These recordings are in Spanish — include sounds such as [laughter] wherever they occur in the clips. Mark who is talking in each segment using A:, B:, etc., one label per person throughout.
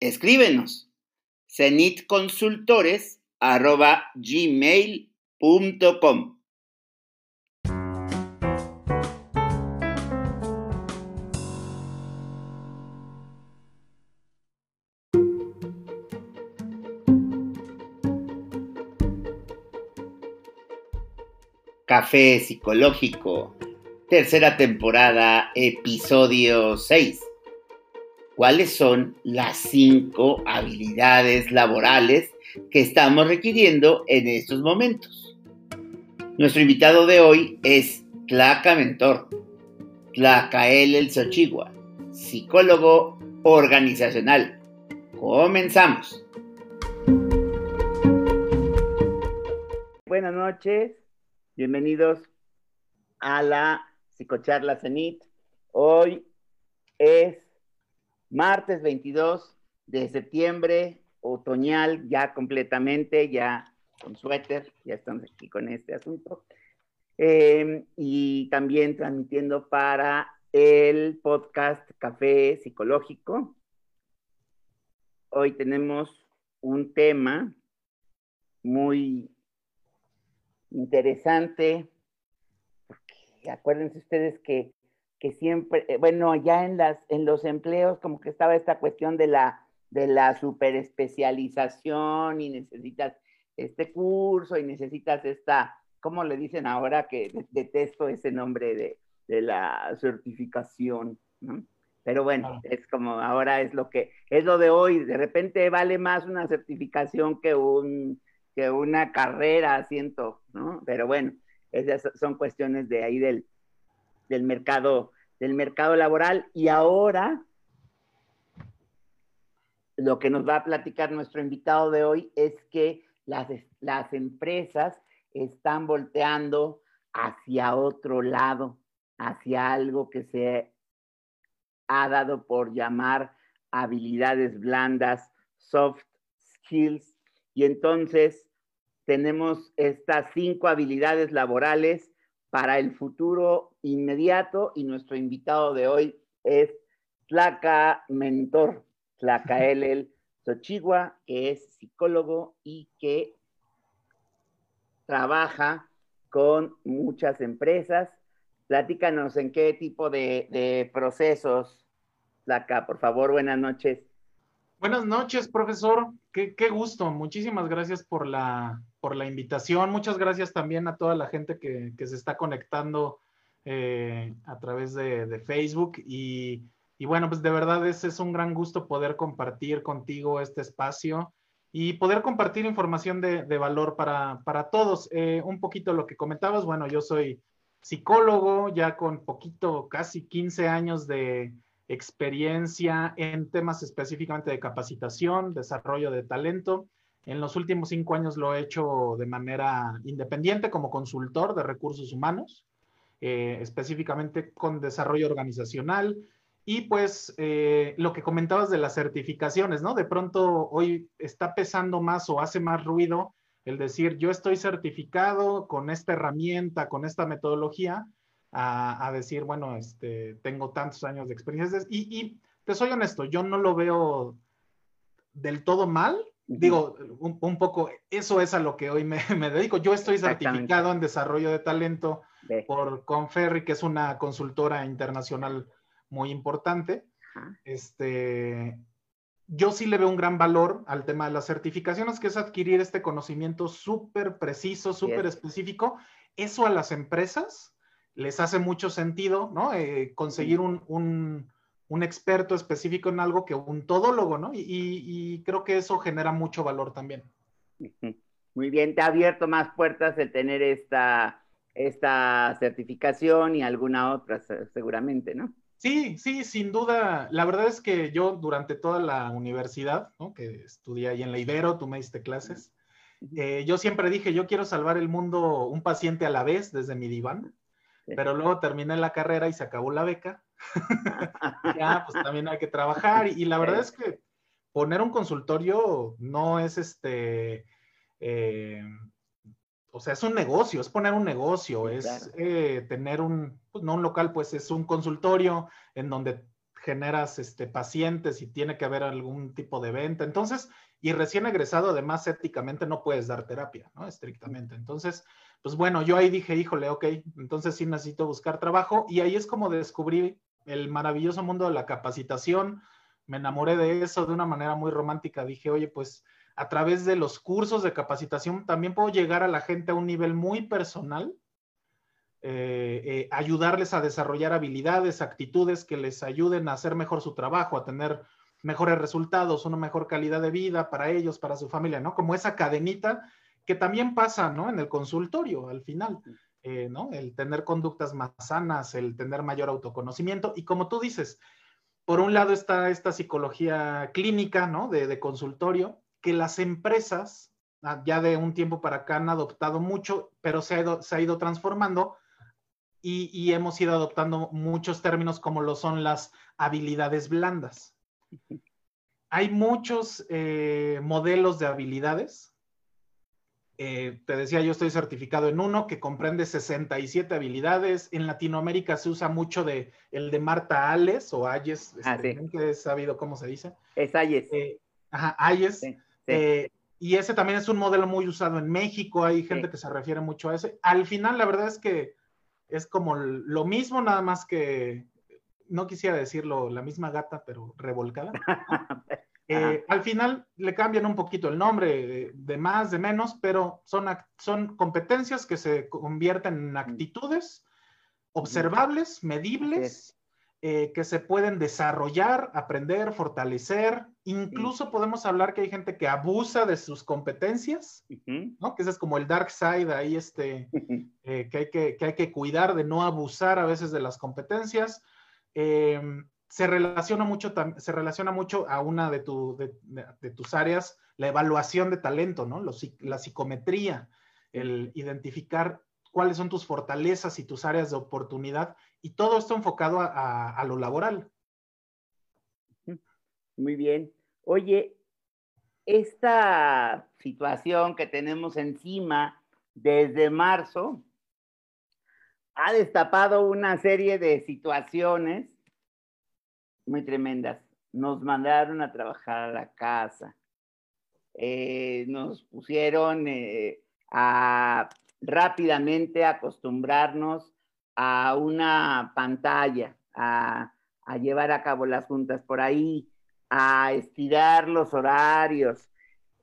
A: Escríbenos cenitconsultores.gmail.com Café Psicológico, tercera temporada, episodio 6. ¿Cuáles son las cinco habilidades laborales que estamos requiriendo en estos momentos? Nuestro invitado de hoy es Tlaca Mentor, Tlacael El Xochigua, psicólogo organizacional. Comenzamos. Buenas noches. Bienvenidos a la Psicocharla Cenit. Hoy es martes 22 de septiembre, otoñal, ya completamente, ya con suéter, ya estamos aquí con este asunto. Em, y también transmitiendo para el podcast Café Psicológico. Hoy tenemos un tema muy interesante, porque acuérdense ustedes que, siempre, eh, bueno, ya en, las, en los empleos como que estaba esta cuestión de la, de la superespecialización y necesitas este curso y necesitas esta, ¿cómo le dicen ahora? Que detesto ese nombre de, la certificación, Pero bueno, es como ahora es lo que, es lo de hoy, de repente vale más una certificación que un que una carrera, siento, ¿no? Pero bueno, esas son cuestiones de ahí del, del mercado, del mercado laboral. Y ahora, lo que nos va a platicar nuestro invitado de hoy es que las, las empresas están volteando hacia otro lado, hacia algo que se ha dado por llamar habilidades blandas, soft skills, y entonces tenemos estas cinco habilidades laborales para el futuro inmediato y nuestro invitado de hoy es Tlaca Mentor, Tlaca [laughs] El Xochigua, que es psicólogo y que trabaja con muchas empresas. Platícanos en qué tipo de, de procesos, Tlaca, por favor, buenas noches.
B: Buenas noches, profesor. Qué, gusto. Muchísimas gracias por la, por la invitación. Muchas gracias también a toda la gente que, se está conectando eh, a través de, Facebook. Y, bueno, pues de verdad es, es un gran gusto poder compartir contigo este espacio y poder compartir información de, valor para, todos. Eh, un poquito lo que comentabas, bueno, yo soy psicólogo, ya con poquito, casi 15 años de experiencia en temas específicamente de capacitación, desarrollo de talento. En los últimos cinco años lo he hecho de manera independiente como consultor de recursos humanos, eh, específicamente con desarrollo organizacional. Y pues eh, lo que comentabas de las certificaciones, ¿no? De pronto hoy está pesando más o hace más ruido el decir, yo estoy certificado con esta herramienta, con esta metodología, a, decir, bueno, este, tengo tantos años de experiencia. Y, te soy honesto, yo no lo veo del todo mal. Digo, un, poco, eso es a lo que hoy me, [laughs] dedico. Yo estoy certificado en desarrollo de talento por Conferri, que es una consultora internacional muy importante. Este, yo sí le veo un gran valor al tema de las certificaciones, que es adquirir este conocimiento súper preciso, súper específico. Eso a las empresas les hace mucho sentido, ¿no? Eh, conseguir un, experto específico en algo que un todólogo, ¿no? Y, creo que eso genera mucho valor también.
A: Muy bien, te ha abierto más puertas el tener esta, esta certificación y alguna otra seguramente, ¿no?
B: Sí, sí, sin duda. La verdad es que yo durante toda la universidad, ¿no? que estudié ahí en la Ibero, tú me diste clases, eh, yo siempre dije, yo quiero salvar el mundo un paciente a la vez desde mi diván, pero luego terminé la carrera y se acabó la beca. [laughs] ya, pues también hay que trabajar y, la verdad es que poner un consultorio no es este... Eh, o sea, es un negocio, es poner un negocio, es eh, tener un, pues no un local, pues es un consultorio en donde generas este, pacientes y tiene que haber algún tipo de venta. Entonces, y recién egresado, además, éticamente no puedes dar terapia, ¿no? Estrictamente. Entonces, pues bueno, yo ahí dije, híjole, ok, entonces sí necesito buscar trabajo y ahí es como descubrí el maravilloso mundo de la capacitación. Me enamoré de eso de una manera muy romántica. Dije, oye, pues a través de los cursos de capacitación también puedo llegar a la gente a un nivel muy personal, eh, eh, ayudarles a desarrollar habilidades, actitudes que les ayuden a hacer mejor su trabajo, a tener mejores resultados, una mejor calidad de vida para ellos, para su familia, ¿no? Como esa cadenita que también pasa, ¿no? En el consultorio al final, eh, ¿no? El tener conductas más sanas, el tener mayor autoconocimiento y como tú dices, por un lado está esta psicología clínica, ¿no? de consultorio, que las empresas ah, ya de un tiempo para acá han adoptado mucho, pero se ha ido, se ha ido transformando y, hemos ido adoptando muchos términos como lo son las habilidades blandas. Hay muchos eh, modelos de habilidades. Eh, te decía, yo estoy certificado en uno que comprende 67 habilidades. En Latinoamérica se usa mucho de, el de Marta Ales o Ayes, ah, este, que he sabido cómo se dice.
A: Es Ayes.
B: Eh, ajá, Ayes. Eh, y ese también es un modelo muy usado en México, hay gente que se refiere mucho a ese. Al final, la verdad es que es como lo mismo, nada más que, no quisiera decirlo, la misma gata, pero revolcada. [laughs] Eh, al final le cambian un poquito el nombre, de, más, de menos, pero son, son competencias que se convierten en actitudes observables, medibles eh, que se pueden desarrollar, aprender, fortalecer. Incluso podemos hablar que hay gente que abusa de sus competencias, ¿no? Que ese es como el dark side ahí, este, [laughs] eh, que, hay que, hay que cuidar de no abusar a veces de las competencias. Em, se relaciona mucho, se relaciona mucho a una de, de, tus áreas, la evaluación de talento, ¿no? la psicometría, el identificar cuáles son tus fortalezas y tus áreas de oportunidad y todo esto enfocado a, lo laboral.
A: Muy bien. Oye, esta situación que tenemos encima desde marzo ha destapado una serie de situaciones muy tremendas. Nos mandaron a trabajar a la casa, eh, nos pusieron eh, a rápidamente acostumbrarnos a una pantalla, a, llevar a cabo las juntas por ahí, a estirar los horarios,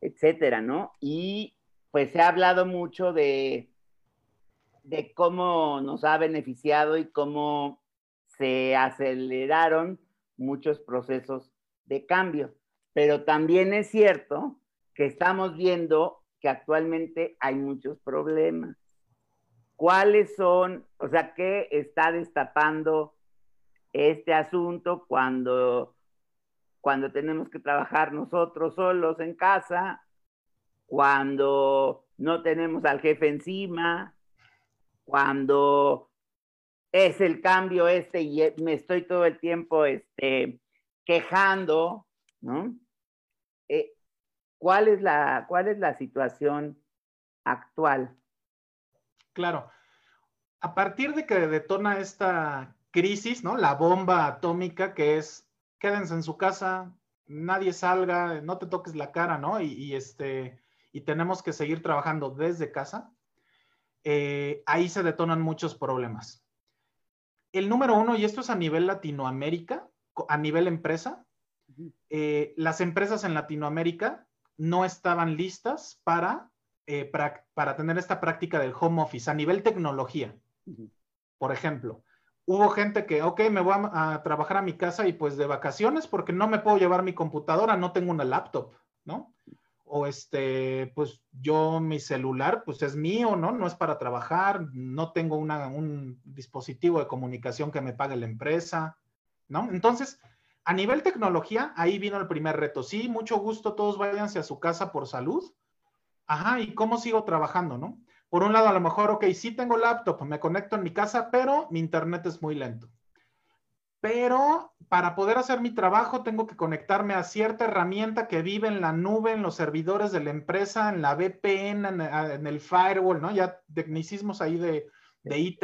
A: etcétera, ¿no? Y pues se ha hablado mucho de, de cómo nos ha beneficiado y cómo se aceleraron muchos procesos de cambio. Pero también es cierto que estamos viendo que actualmente hay muchos problemas. ¿Cuáles son, o sea, qué está destapando este asunto cuando, cuando tenemos que trabajar nosotros solos en casa, cuando no tenemos al jefe encima, cuando es el cambio este y me estoy todo el tiempo este, quejando, ¿no? Eh, ¿cuál, es la, ¿Cuál es la situación actual?
B: Claro. A partir de que detona esta crisis, ¿no? La bomba atómica que es, quédense en su casa, nadie salga, no te toques la cara, ¿no? Y, este, y tenemos que seguir trabajando desde casa. Eh, ahí se detonan muchos problemas. El número uno, y esto es a nivel Latinoamérica, a nivel empresa, eh, las empresas en Latinoamérica no estaban listas para eh, para, tener esta práctica del home office a nivel tecnología. Por ejemplo, hubo gente que, ok, me voy a, trabajar a mi casa y pues de vacaciones porque no me puedo llevar mi computadora, no tengo una laptop, ¿no? O este, pues yo mi celular, pues es mío, ¿no? No es para trabajar, no tengo un dispositivo de comunicación que me pague la empresa. ¿no? Entonces, a nivel tecnología, ahí vino el primer reto. Sí, mucho gusto, todos váyanse a su casa por salud. Ajá, ¿y cómo sigo trabajando, no? Por un lado, a lo mejor, ok, sí tengo laptop, me conecto en mi casa, pero mi internet es muy lento. Pero para poder hacer mi trabajo tengo que conectarme a cierta herramienta que vive en la nube, en los servidores de la empresa, en la VPN, en, el firewall, ¿no? Ya tecnicismos ahí de, de IT.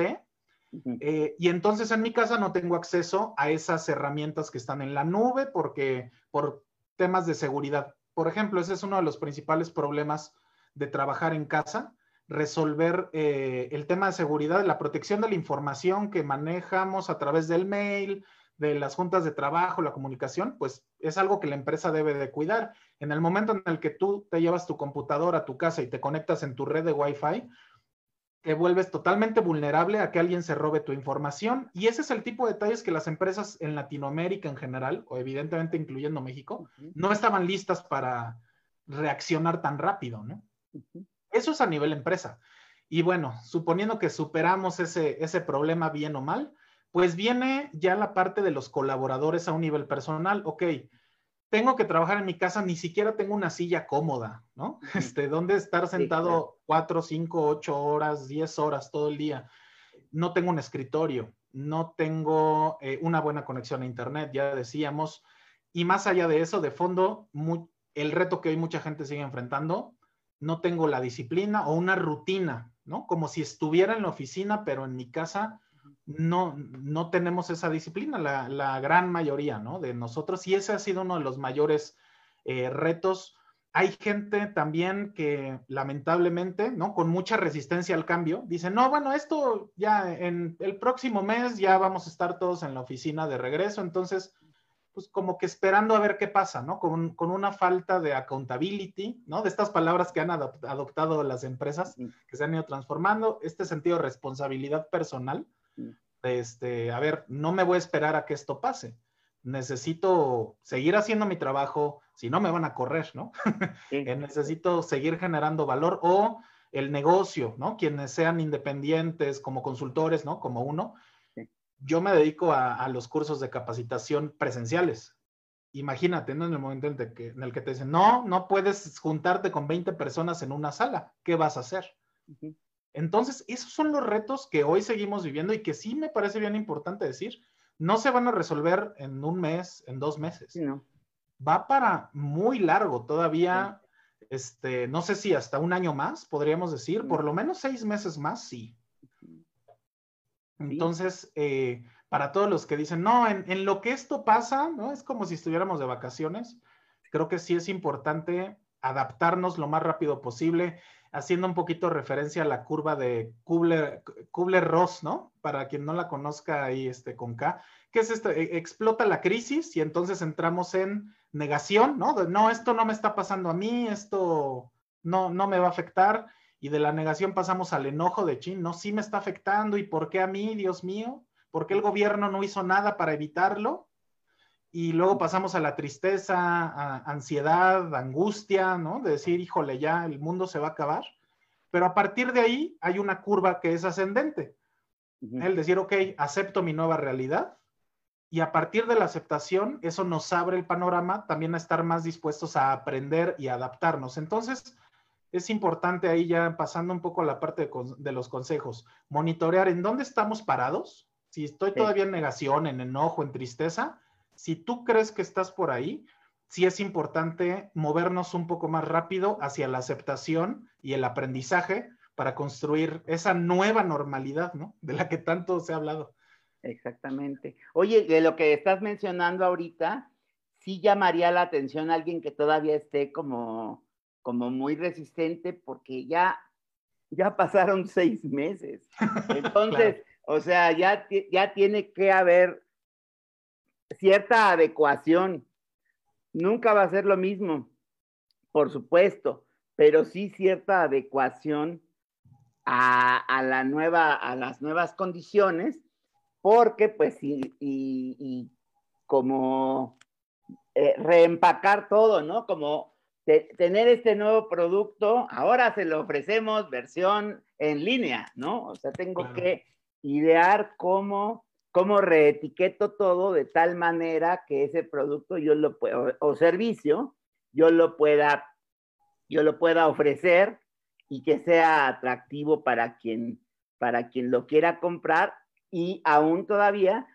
B: Eh, y entonces en mi casa no tengo acceso a esas herramientas que están en la nube porque por temas de seguridad. Por ejemplo, ese es uno de los principales problemas de trabajar en casa, resolver eh, el tema de seguridad, la protección de la información que manejamos a través del mail, de las juntas de trabajo, la comunicación, pues es algo que la empresa debe de cuidar. En el momento en el que tú te llevas tu computadora a tu casa y te conectas en tu red de Wi-Fi, te vuelves totalmente vulnerable a que alguien se robe tu información. Y ese es el tipo de detalles que las empresas en Latinoamérica en general, o evidentemente incluyendo México, no estaban listas para reaccionar tan rápido, ¿no? Eso es a nivel empresa. Y bueno, suponiendo que superamos ese, ese problema bien o mal, pues viene ya la parte de los colaboradores a un nivel personal. Ok, tengo que trabajar en mi casa, ni siquiera tengo una silla cómoda, ¿no? Este, donde estar sentado cuatro, cinco, ocho horas, diez horas todo el día. No tengo un escritorio, no tengo eh, una buena conexión a Internet, ya decíamos. Y más allá de eso, de fondo, el reto que hoy mucha gente sigue enfrentando no tengo la disciplina o una rutina, ¿no? Como si estuviera en la oficina, pero en mi casa no, no tenemos esa disciplina, la, gran mayoría, ¿no? De nosotros, y ese ha sido uno de los mayores eh, retos. Hay gente también que lamentablemente, ¿no? Con mucha resistencia al cambio, dice, no, bueno, esto ya en el próximo mes ya vamos a estar todos en la oficina de regreso, entonces pues como que esperando a ver qué pasa, ¿no? Con, una falta de accountability, ¿no? De estas palabras que han adoptado las empresas, que se han ido transformando, este sentido de responsabilidad personal, este, a ver, no me voy a esperar a que esto pase. Necesito seguir haciendo mi trabajo, si no me van a correr, ¿no? [laughs] Eh, necesito seguir generando valor o el negocio, ¿no? Quienes sean independientes como consultores, ¿no? Como uno, yo me dedico a, los cursos de capacitación presenciales. Imagínate, ¿no? En el momento en el, que, en el, que, te dicen, no, no puedes juntarte con 20 personas en una sala, ¿qué vas a hacer? Entonces, esos son los retos que hoy seguimos viviendo y que sí me parece bien importante decir, no se van a resolver en un mes, en dos meses. no. Va para muy largo todavía, este, no sé si hasta un año más, podríamos decir, por lo menos seis meses más, sí. Entonces, eh, para todos los que dicen, no, en, lo que esto pasa, ¿no? Es como si estuviéramos de vacaciones. Creo que sí es importante adaptarnos lo más rápido posible, haciendo un poquito referencia a la curva de Kubler-Ross, ¿no? Para quien no la conozca ahí este, con K, que es esto, e, explota la crisis y entonces entramos en negación, ¿no? no, esto no me está pasando a mí, esto no, no me va a afectar y de la negación pasamos al enojo de chin, no, sí me está afectando y por qué a mí, Dios mío, por qué el gobierno no hizo nada para evitarlo. Y luego pasamos a la tristeza, a ansiedad, angustia, ¿no? De decir, híjole, ya el mundo se va a acabar. Pero a partir de ahí hay una curva que es ascendente. El decir, ok, acepto mi nueva realidad. Y a partir de la aceptación, eso nos abre el panorama también a estar más dispuestos a aprender y adaptarnos. Entonces, es importante ahí ya pasando un poco a la parte de, los consejos, monitorear en dónde estamos parados, si estoy todavía en negación, en enojo, en tristeza, si tú crees que estás por ahí, sí es importante movernos un poco más rápido hacia la aceptación y el aprendizaje para construir esa nueva normalidad, ¿no? De la que tanto se ha hablado.
A: Exactamente. Oye, de lo que estás mencionando ahorita, sí llamaría la atención a alguien que todavía esté como como muy resistente porque ya, ya pasaron [laughs] seis meses. [laughs] Entonces, o sea, ya, ya tiene que haber cierta adecuación. Nunca va a ser lo mismo, por supuesto, pero sí cierta adecuación a, la nueva, a las nuevas condiciones, porque pues y, y, como eh, reempacar todo, ¿no? Como tener este nuevo producto, ahora se lo ofrecemos versión en línea, ¿no? O sea, tengo que idear cómo cómo reetiqueto todo de tal manera que ese producto yo lo puedo, o servicio, yo lo pueda, yo lo pueda ofrecer y que sea atractivo para quien, para quien lo quiera comprar y aún todavía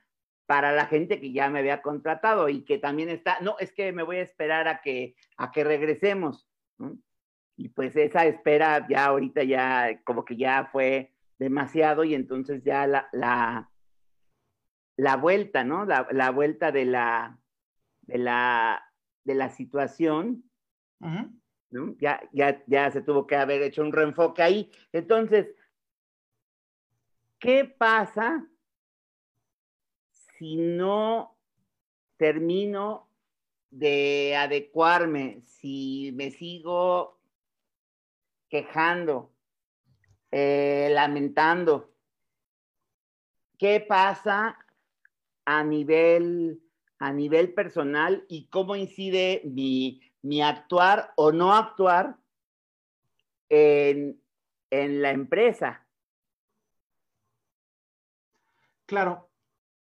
A: para la gente que ya me había contratado y que también está, no, es que me voy a esperar a que, a que regresemos. Y pues esa espera ya ahorita ya como que ya fue demasiado y entonces ya la, la, la vuelta, ¿no? La, la, vuelta de la, de la, de la situación, ¿no? Ya, ya, ya se tuvo que haber hecho un reenfoque ahí. Entonces, ¿qué pasa si no termino de adecuarme, si me sigo quejando, eh, lamentando, ¿qué pasa a nivel, a nivel personal y cómo incide mi, mi actuar o no actuar en, en la empresa?
B: Claro,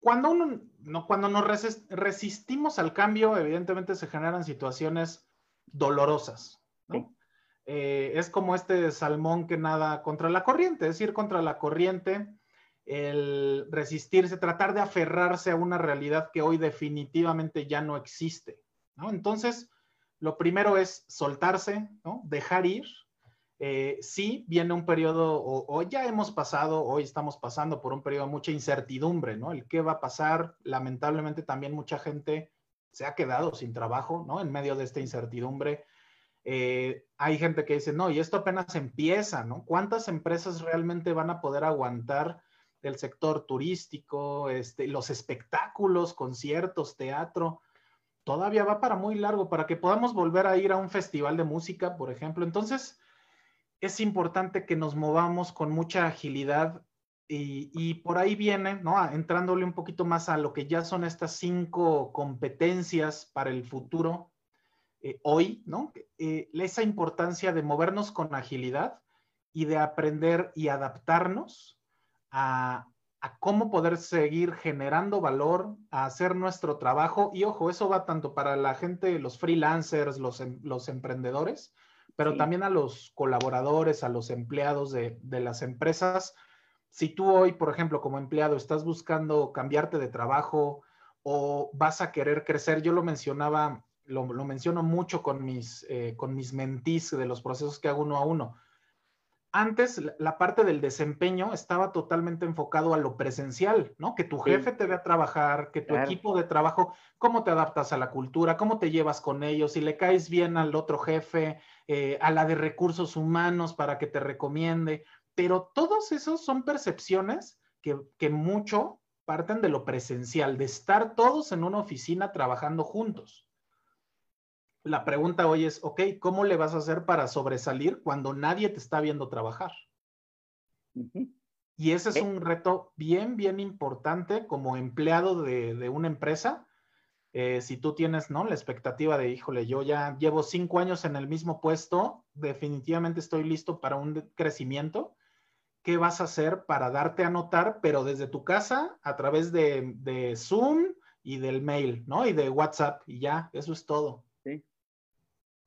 B: cuando, uno, no, cuando nos resistimos al cambio, evidentemente se generan situaciones dolorosas. Eh, es como este salmón que nada contra la corriente, es ir contra la corriente, el resistirse, tratar de aferrarse a una realidad que hoy definitivamente ya no existe. Entonces, lo primero es soltarse, dejar ir, eh, sí viene un periodo, o, ya hemos pasado, hoy estamos pasando por un periodo de mucha incertidumbre, ¿no? El qué va a pasar, lamentablemente también mucha gente se ha quedado sin trabajo, ¿no? En medio de esta incertidumbre. Eh, hay gente que dice, no, y esto apenas empieza, ¿no? ¿Cuántas empresas realmente van a poder aguantar el sector turístico, este, los espectáculos, conciertos, teatro? Todavía va para muy largo, para que podamos volver a ir a un festival de música, por ejemplo. Entonces, es importante que nos movamos con mucha agilidad y, por ahí viene, ¿no? Entrándole un poquito más a lo que ya son estas cinco competencias para el futuro eh, hoy, ¿no? Eh, esa importancia de movernos con agilidad y de aprender y adaptarnos a, cómo poder seguir generando valor, a hacer nuestro trabajo. Y ojo, eso va tanto para la gente, los freelancers, los, em, los emprendedores, pero también a los colaboradores, a los empleados de, las empresas. Si tú hoy, por ejemplo, como empleado, estás buscando cambiarte de trabajo o vas a querer crecer, yo lo mencionaba, lo, menciono mucho con mis, eh, con mis mentís de los procesos que hago uno a uno antes la parte del desempeño estaba totalmente enfocado a lo presencial, ¿no? Que tu jefe te vea trabajar, que tu equipo de trabajo, cómo te adaptas a la cultura, cómo te llevas con ellos, si le caes bien al otro jefe, eh, a la de recursos humanos para que te recomiende. Pero todos esos son percepciones que, que mucho parten de lo presencial, de estar todos en una oficina trabajando juntos la pregunta hoy es, ok, ¿cómo le vas a hacer para sobresalir cuando nadie te está viendo trabajar? Y ese es eh. un reto bien, bien importante como empleado de, una empresa. Eh, si tú tienes, ¿no? La expectativa de, híjole, yo ya llevo cinco años en el mismo puesto, definitivamente estoy listo para un crecimiento. ¿Qué vas a hacer para darte a notar, pero desde tu casa, a través de, de Zoom y del mail, ¿no? Y de WhatsApp, y ya, eso es todo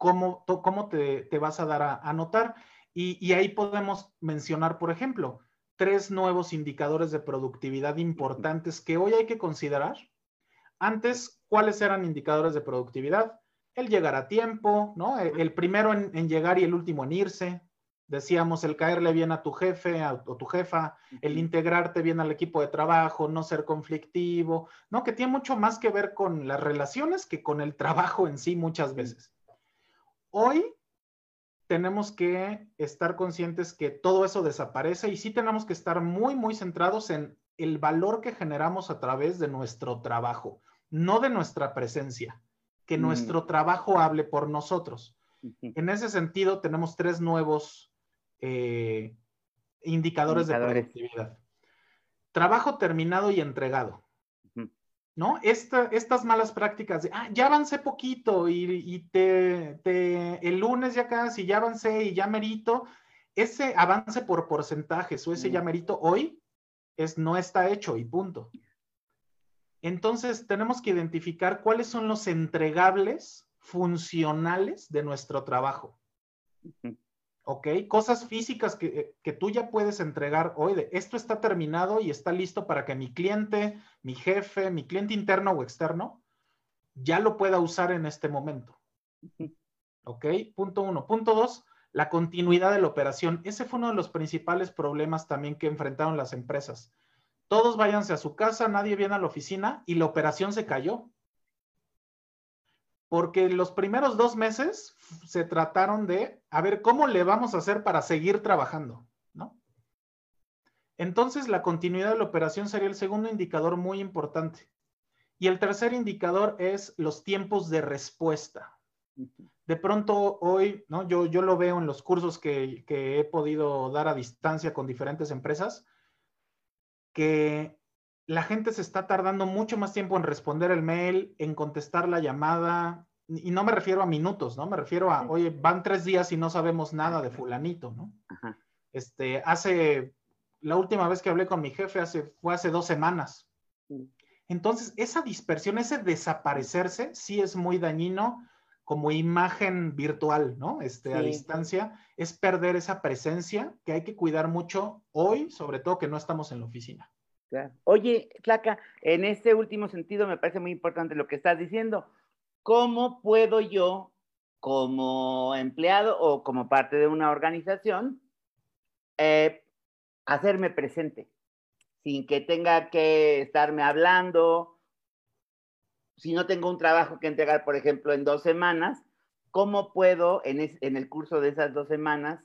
B: cómo, cómo te, vas a dar a, notar. Y, ahí podemos mencionar, por ejemplo, tres nuevos indicadores de productividad importantes que hoy hay que considerar. Antes, ¿cuáles eran indicadores de productividad? El llegar a tiempo, ¿no? E, el, primero en, llegar y el último en irse. Decíamos el caerle bien a tu jefe o tu jefa, el integrarte bien al equipo de trabajo, no ser conflictivo, ¿no? Que tiene mucho más que ver con las relaciones que con el trabajo en sí muchas veces. Hoy tenemos que estar conscientes que todo eso desaparece y sí tenemos que estar muy, muy centrados en el valor que generamos a través de nuestro trabajo, no de nuestra presencia, que mm. nuestro trabajo hable por nosotros. En ese sentido, tenemos tres nuevos eh, indicadores de productividad. Trabajo terminado y entregado. ¿no? estas malas prácticas de, ah, ya avancé poquito y, te, el lunes ya casi, ya avancé y ya merito, ese avance por porcentajes o ese ya merito hoy es, no está hecho y punto. Entonces, tenemos que identificar cuáles son los entregables funcionales de nuestro trabajo. ¿Ok? Cosas físicas que, que, tú ya puedes entregar hoy de esto está terminado y está listo para que mi cliente, mi jefe, mi cliente interno o externo ya lo pueda usar en este momento. ¿Ok? Punto uno. Punto dos, la continuidad de la operación. Ese fue uno de los principales problemas también que enfrentaron las empresas. Todos váyanse a su casa, nadie viene a la oficina y la operación se cayó. Porque los primeros dos meses se trataron de, a ver, ¿cómo le vamos a hacer para seguir trabajando? ¿No? Entonces, la continuidad de la operación sería el segundo indicador muy importante. Y el tercer indicador es los tiempos de respuesta. De pronto hoy, ¿no? yo, yo lo veo en los cursos que, que he podido dar a distancia con diferentes empresas, que la gente se está tardando mucho más tiempo en responder el mail, en contestar la llamada, y no me refiero a minutos, ¿no? Me refiero a, oye, van tres días y no sabemos nada de fulanito, ¿no? Este, hace, la última vez que hablé con mi jefe hace, fue hace dos semanas. Entonces, esa dispersión, ese desaparecerse, sí es muy dañino como imagen virtual, ¿no? Este, a distancia, es perder esa presencia que hay que cuidar mucho hoy, sobre todo que no estamos en la oficina.
A: Oye, Flaca, en este último sentido me parece muy importante lo que estás diciendo. ¿Cómo puedo yo, como empleado o como parte de una organización, eh, hacerme presente? sin que tenga que estarme hablando. Si no tengo un trabajo que entregar, por ejemplo, en dos semanas, ¿cómo puedo en, el curso de esas dos semanas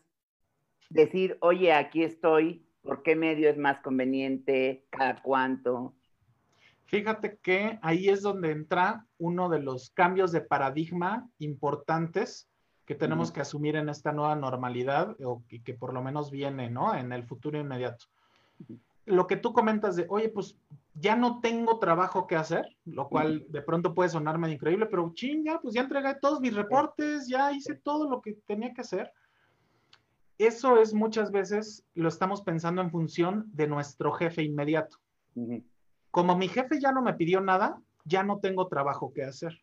A: decir, oye, aquí estoy, por qué medio es más conveniente, cada cuánto?
B: Fíjate que ahí es donde entra uno de los cambios de paradigma importantes que tenemos que asumir en esta nueva normalidad o que, que, por lo menos viene, ¿no? En el futuro inmediato lo que tú comentas de, oye, pues ya no tengo trabajo que hacer, lo cual de pronto puede sonarme increíble, pero ching, ya, pues ya entregué todos mis reportes, ya hice todo lo que tenía que hacer. Eso es muchas veces lo estamos pensando en función de nuestro jefe inmediato. Como mi jefe ya no me pidió nada, ya no tengo trabajo que hacer.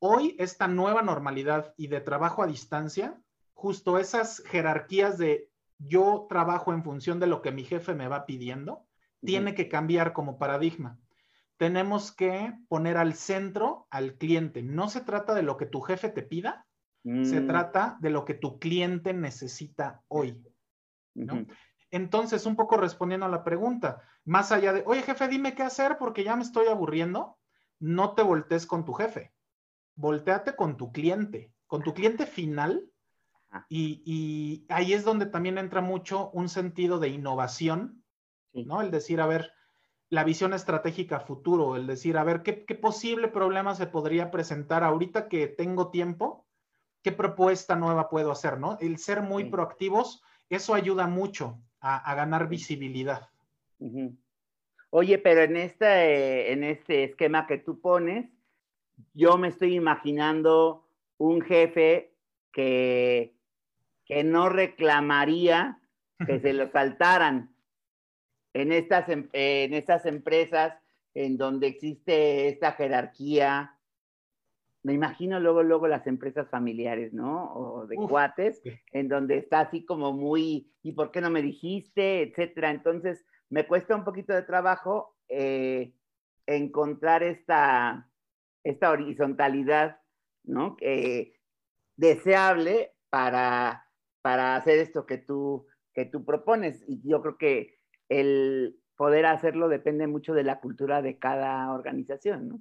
B: Hoy esta nueva normalidad y de trabajo a distancia, justo esas jerarquías de yo trabajo en función de lo que mi jefe me va pidiendo, tiene que cambiar como paradigma. Tenemos que poner al centro al cliente. No se trata de lo que tu jefe te pida, se mm. trata de lo que tu cliente necesita hoy. Entonces, un poco respondiendo a la pregunta, más allá de, oye jefe, dime qué hacer porque ya me estoy aburriendo, no te voltees con tu jefe, volteate con tu cliente, con tu cliente final y, ahí es donde también entra mucho un sentido de innovación, ¿no? El decir, a ver, la visión estratégica futuro, el decir, a ver, ¿qué, posible problema se podría presentar ahorita que tengo tiempo? ¿Qué propuesta nueva puedo hacer, no? El ser muy proactivos, eso ayuda mucho a, ganar visibilidad.
A: Oye, pero en este, en este esquema que tú pones, yo me estoy imaginando un jefe que que no reclamaría que se lo [laughs] saltaran en estas, em, en estas empresas en donde existe esta jerarquía. Me imagino luego, luego las empresas familiares, ¿no? O de cuates, en donde está así como muy, ¿y por qué no me dijiste? Etcétera. Entonces, me cuesta un poquito de trabajo eh, encontrar esta, esta horizontalidad, ¿no? deseable para para hacer esto que tú, que tú propones. Y yo creo que el poder hacerlo depende mucho de la cultura de cada organización, ¿no?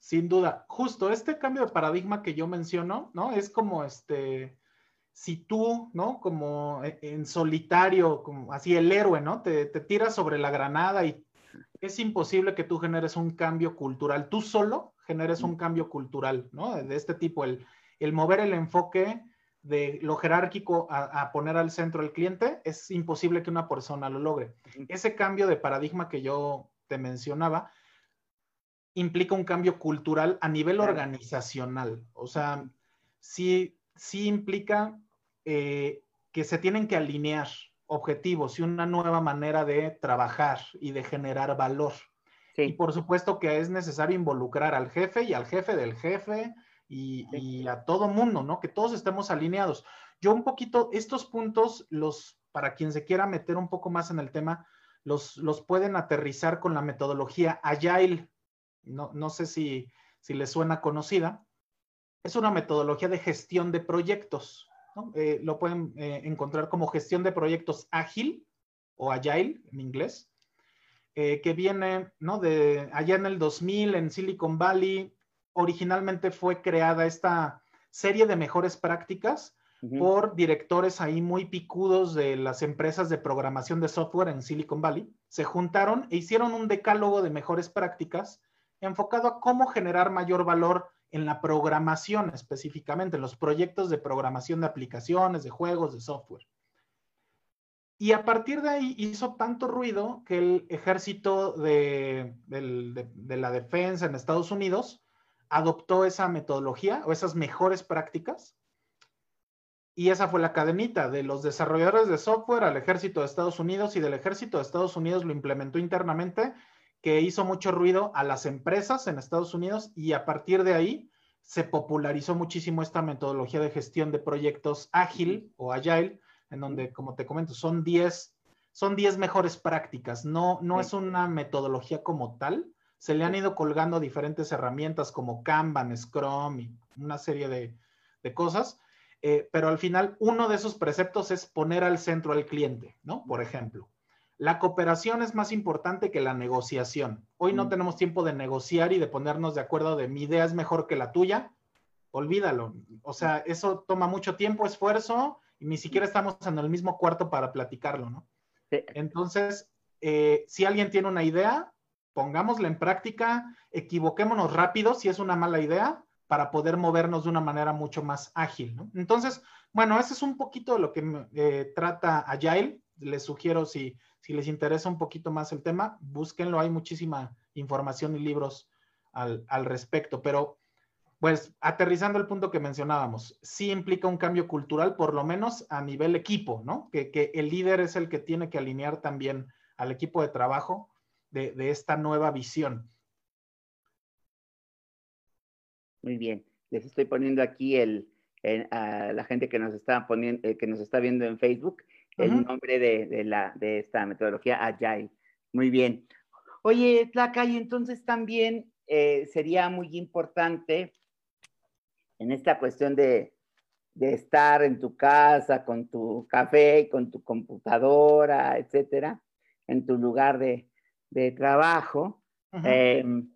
B: Sin duda, justo este cambio de paradigma que yo menciono, ¿no? Es como este, si tú, ¿no? Como e, en solitario, como así el héroe, ¿no? Te, te tiras sobre la granada y es imposible que tú generes un cambio cultural. Tú solo generes un cambio cultural, ¿no? De este tipo, el, el mover el enfoque de lo jerárquico a, poner al centro al cliente, es imposible que una persona lo logre. Ese cambio de paradigma que yo te mencionaba implica un cambio cultural a nivel organizacional. O sea, sí, sí implica eh, que se tienen que alinear objetivos y una nueva manera de trabajar y de generar valor. Y por supuesto que es necesario involucrar al jefe y al jefe del jefe y, a todo mundo, ¿no? Que todos estemos alineados. Yo un poquito, estos puntos, los, para quien se quiera meter un poco más en el tema, los, los pueden aterrizar con la metodología Agile. No, no sé si, si les suena conocida. Es una metodología de gestión de proyectos. Eh, lo pueden eh, encontrar como gestión de proyectos ágil o agile en inglés, eh, que viene ¿no? de allá en el 2000 en Silicon Valley. Originalmente fue creada esta serie de mejores prácticas por directores ahí muy picudos de las empresas de programación de software en Silicon Valley. Se juntaron e hicieron un decálogo de mejores prácticas enfocado a cómo generar mayor valor en la programación específicamente, en los proyectos de programación de aplicaciones, de juegos, de software. Y a partir de ahí hizo tanto ruido que el ejército de, la defensa en Estados Unidos adoptó esa metodología o esas mejores prácticas. Y esa fue la cadenita de los desarrolladores de software al ejército de Estados Unidos y del ejército de Estados Unidos lo implementó internamente que hizo mucho ruido a las empresas en Estados Unidos y a partir de ahí se popularizó muchísimo esta metodología de gestión de proyectos ágil o agile, en donde, como te comento, son 10 son 10 mejores prácticas, no, no es una metodología como tal, se le han ido colgando diferentes herramientas como Kanban, Scrum y una serie de, cosas, eh, pero al final uno de esos preceptos es poner al centro al cliente, ¿no? Por ejemplo. La cooperación es más importante que la negociación. Hoy no mm. tenemos tiempo de negociar y de ponernos de acuerdo de mi idea es mejor que la tuya. Olvídalo. O sea, eso toma mucho tiempo, esfuerzo y ni siquiera estamos en el mismo cuarto para platicarlo, ¿no? Entonces, eh, si alguien tiene una idea, pongámosla en práctica, equivoquémonos rápido si es una mala idea para poder movernos de una manera mucho más ágil. Entonces, bueno, ese es un poquito de lo que eh, trata Agile. Les sugiero si si les interesa un poquito más el tema, búsquenlo. Hay muchísima información y libros al, respecto. Pero, pues, aterrizando el punto que mencionábamos, sí implica un cambio cultural, por lo menos a nivel equipo, ¿no? Que, el líder es el que tiene que alinear también al equipo de trabajo de, esta nueva visión.
A: Muy bien. Les estoy poniendo aquí el, a la gente que nos está poniendo, eh, que nos está viendo en Facebook, el nombre de, la, de esta metodología Agile. Muy bien. Oye, Tlaca, y entonces también eh, sería muy importante en esta cuestión de, estar en tu casa con tu café y con tu computadora, etcétera, en tu lugar de, trabajo, em,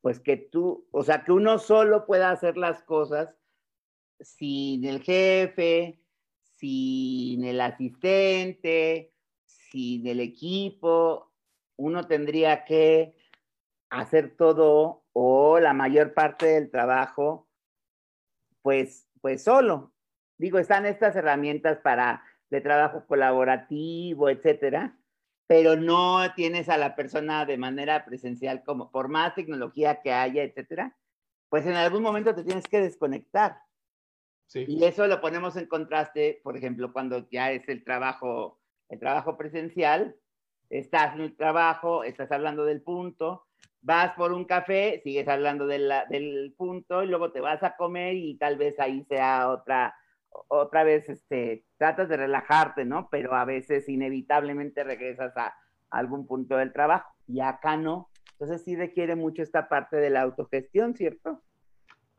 A: pues que tú, o sea, que uno solo pueda hacer las cosas sin el jefe, sin el asistente, sin el equipo, uno tendría que hacer todo o la mayor parte del trabajo, pues, pues solo. Digo, están estas herramientas para de trabajo colaborativo, etcétera, pero no tienes a la persona de manera presencial como por más tecnología que haya, etcétera, pues en algún momento te tienes que desconectar. Y eso lo ponemos en contraste, por ejemplo, cuando ya es el trabajo, el trabajo presencial, estás en el trabajo, estás hablando del punto, vas por un café, sigues hablando del punto y luego te vas a comer y tal vez ahí sea otra, otra vez, este, tratas de relajarte, ¿no? Pero a veces inevitablemente regresas a algún punto del trabajo y acá no. Entonces sí requiere mucho esta parte de la autogestión, ¿cierto?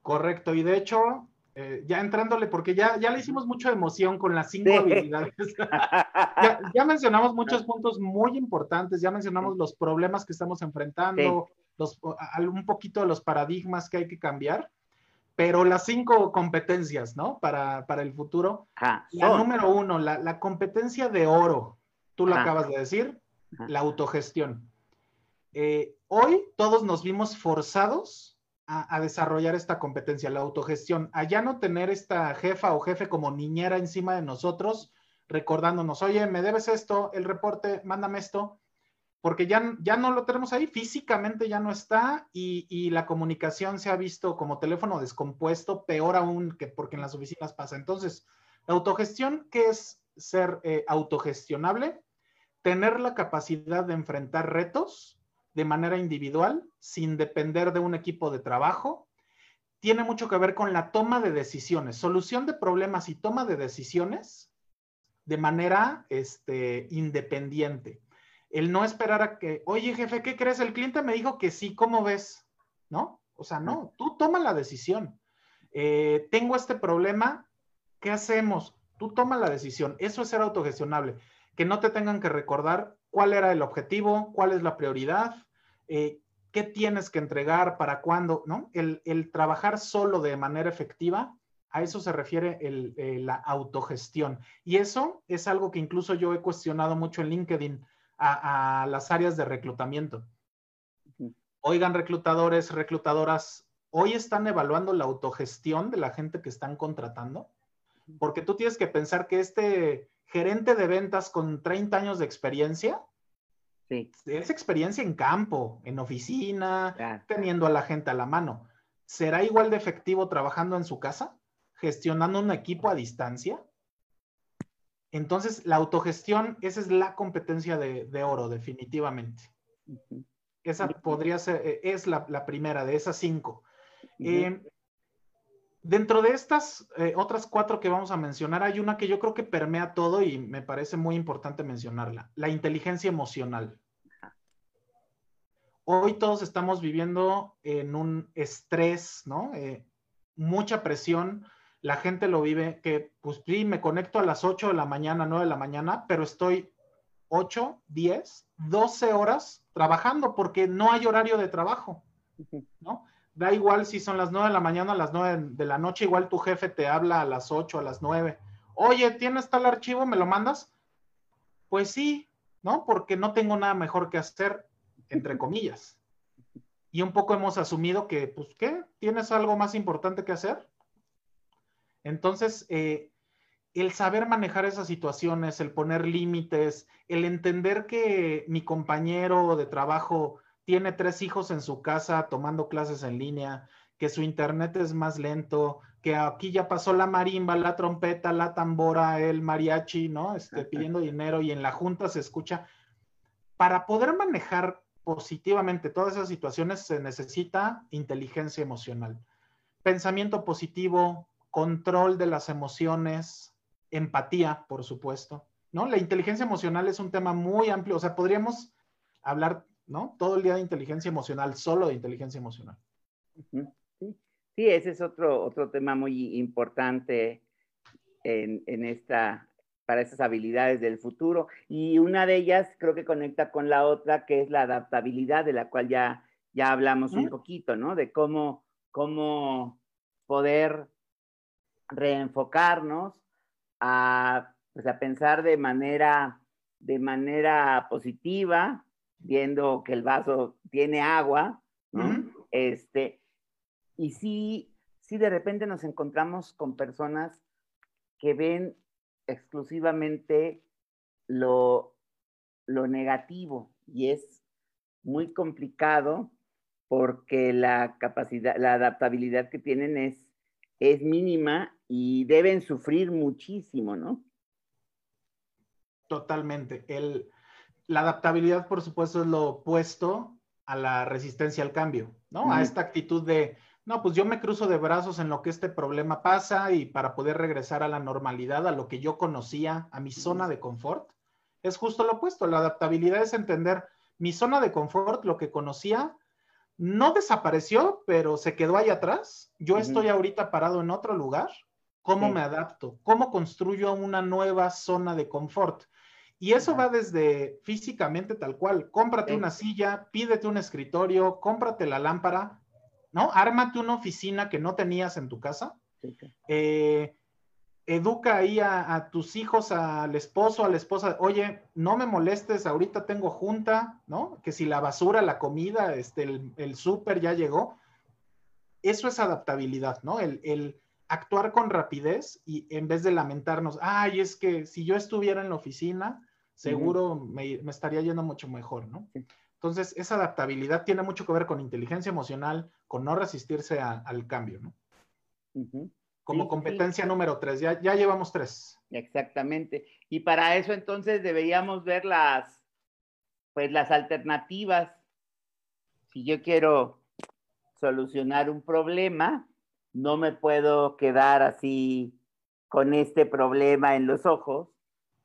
B: Correcto, y de hecho, eh, ya entrándole, porque ya, ya le hicimos mucha emoción con las cinco habilidades. [laughs] ya, mencionamos muchos puntos muy importantes, ya mencionamos los problemas que estamos enfrentando, los, un poquito de los paradigmas que hay que cambiar, pero las cinco competencias, ¿no? Para, el futuro. la número uno, la, competencia de oro, tú lo acabas de decir, la autogestión. Eh, hoy todos nos vimos forzados a, desarrollar esta competencia, la autogestión, a ya no tener esta jefa o jefe como niñera encima de nosotros, recordándonos, oye, me debes esto, el reporte, mándame esto, porque ya, ya no lo tenemos ahí, físicamente ya no está y, la comunicación se ha visto como teléfono descompuesto, peor aún que porque en las oficinas pasa. Entonces, la autogestión, ¿qué es ser eh, autogestionable? Tener la capacidad de enfrentar retos de manera individual, sin depender de un equipo de trabajo, tiene mucho que ver con la toma de decisiones, solución de problemas y toma de decisiones de manera este, independiente. El no esperar a que, oye jefe, ¿qué crees? El cliente me dijo que sí, ¿cómo ves? ¿No? O sea, no, tú toma la decisión. Eh, tengo este problema, ¿qué hacemos? Tú toma la decisión. Eso es ser autogestionable. Que no te tengan que recordar cuál era el objetivo, cuál es la prioridad, eh, qué tienes que entregar, para cuándo, ¿no? El, trabajar solo de manera efectiva, a eso se refiere eh, la autogestión. Y eso es algo que incluso yo he cuestionado mucho en LinkedIn a, las áreas de reclutamiento. Oigan, reclutadores, reclutadoras, hoy están evaluando la autogestión de la gente que están contratando, porque tú tienes que pensar que este gerente de ventas con 30 años de experiencia es experiencia en campo, en oficina, teniendo a la gente a la mano. ¿Será igual de efectivo trabajando en su casa? ¿Gestionando un equipo a distancia? Entonces, la autogestión, esa es la competencia de, oro, definitivamente. Esa podría ser, eh, es la, primera de esas cinco. Eh, dentro de estas eh, otras cuatro que vamos a mencionar, hay una que yo creo que permea todo y me parece muy importante mencionarla, la inteligencia emocional. Hoy todos estamos viviendo en un estrés, ¿no? Eh, mucha presión. La gente lo vive que, pues sí, me conecto a las 8 de la mañana, 9 de la mañana, pero estoy 8, 10, 12 horas trabajando porque no hay horario de trabajo, ¿no? Da igual si son las 9 de la mañana, a las 9 de la noche, igual tu jefe te habla a las 8, a las 9. Oye, ¿tienes tal archivo? ¿Me lo mandas? Pues sí, ¿no? Porque no tengo nada mejor que hacer entre [laughs] comillas. Y un poco hemos asumido que, pues, ¿qué? ¿Tienes algo más importante que hacer? Entonces, eh, el saber manejar esas situaciones, el poner límites, el entender que mi compañero de trabajo tiene tres hijos en su casa tomando clases en línea, que su internet es más lento, que aquí ya pasó la marimba, la trompeta, la tambora, el mariachi, ¿no? Este, pidiendo dinero y en la junta se escucha. Para poder manejar positivamente todas esas situaciones se necesita inteligencia emocional. Pensamiento positivo, control de las emociones, empatía, por supuesto, ¿no? La inteligencia emocional es un tema muy amplio, o sea, podríamos hablar, ¿no? Todo el día de inteligencia emocional, solo de inteligencia emocional.
A: Sí, ese es otro, otro tema muy importante en, en esta, para esas habilidades del futuro. Y una de ellas creo que conecta con la otra, que es la adaptabilidad, de la cual ya, ya hablamos un poquito, ¿no? De cómo, cómo poder reenfocarnos a, pues, a pensar de manera, de manera positiva, viendo que el vaso tiene agua, ¿no? Este, y sí, sí de repente nos encontramos con personas que ven exclusivamente lo, lo negativo y es muy complicado porque la capacidad, la adaptabilidad que tienen es, es mínima y deben sufrir muchísimo, ¿no?
B: Totalmente. El, la adaptabilidad, por supuesto, es lo opuesto a la resistencia al cambio, ¿no? A esta actitud de, no, pues yo me cruzo de brazos en lo que este problema pasa y para poder regresar a la normalidad, a lo que yo conocía, a mi zona de confort, es justo lo opuesto. La adaptabilidad es entender mi zona de confort, lo que conocía, no desapareció, pero se quedó ahí atrás. Yo estoy ahorita parado en otro lugar. ¿Cómo me adapto? ¿Cómo construyo una nueva zona de confort? Y eso va desde físicamente tal cual. Cómprate una silla, pídete un escritorio, cómprate la lámpara, ¿no? Ármate una oficina que no tenías en tu casa. Eh, educa ahí a, tus hijos, al esposo, a la esposa, oye, no me molestes, ahorita tengo junta, ¿no? Que si la basura, la comida, este, el, súper ya llegó. Eso es adaptabilidad, ¿no? El, actuar con rapidez y en vez de lamentarnos, ay, es que si yo estuviera en la oficina, seguro me, me, estaría yendo mucho mejor, ¿no? Entonces, esa adaptabilidad tiene mucho que ver con inteligencia emocional, con no resistirse al cambio, ¿no? Como competencia número tres, ya, ya llevamos tres.
A: Exactamente. Y para eso entonces deberíamos ver las, pues las alternativas si yo quiero solucionar un problema, no me puedo quedar así con este problema en los ojos,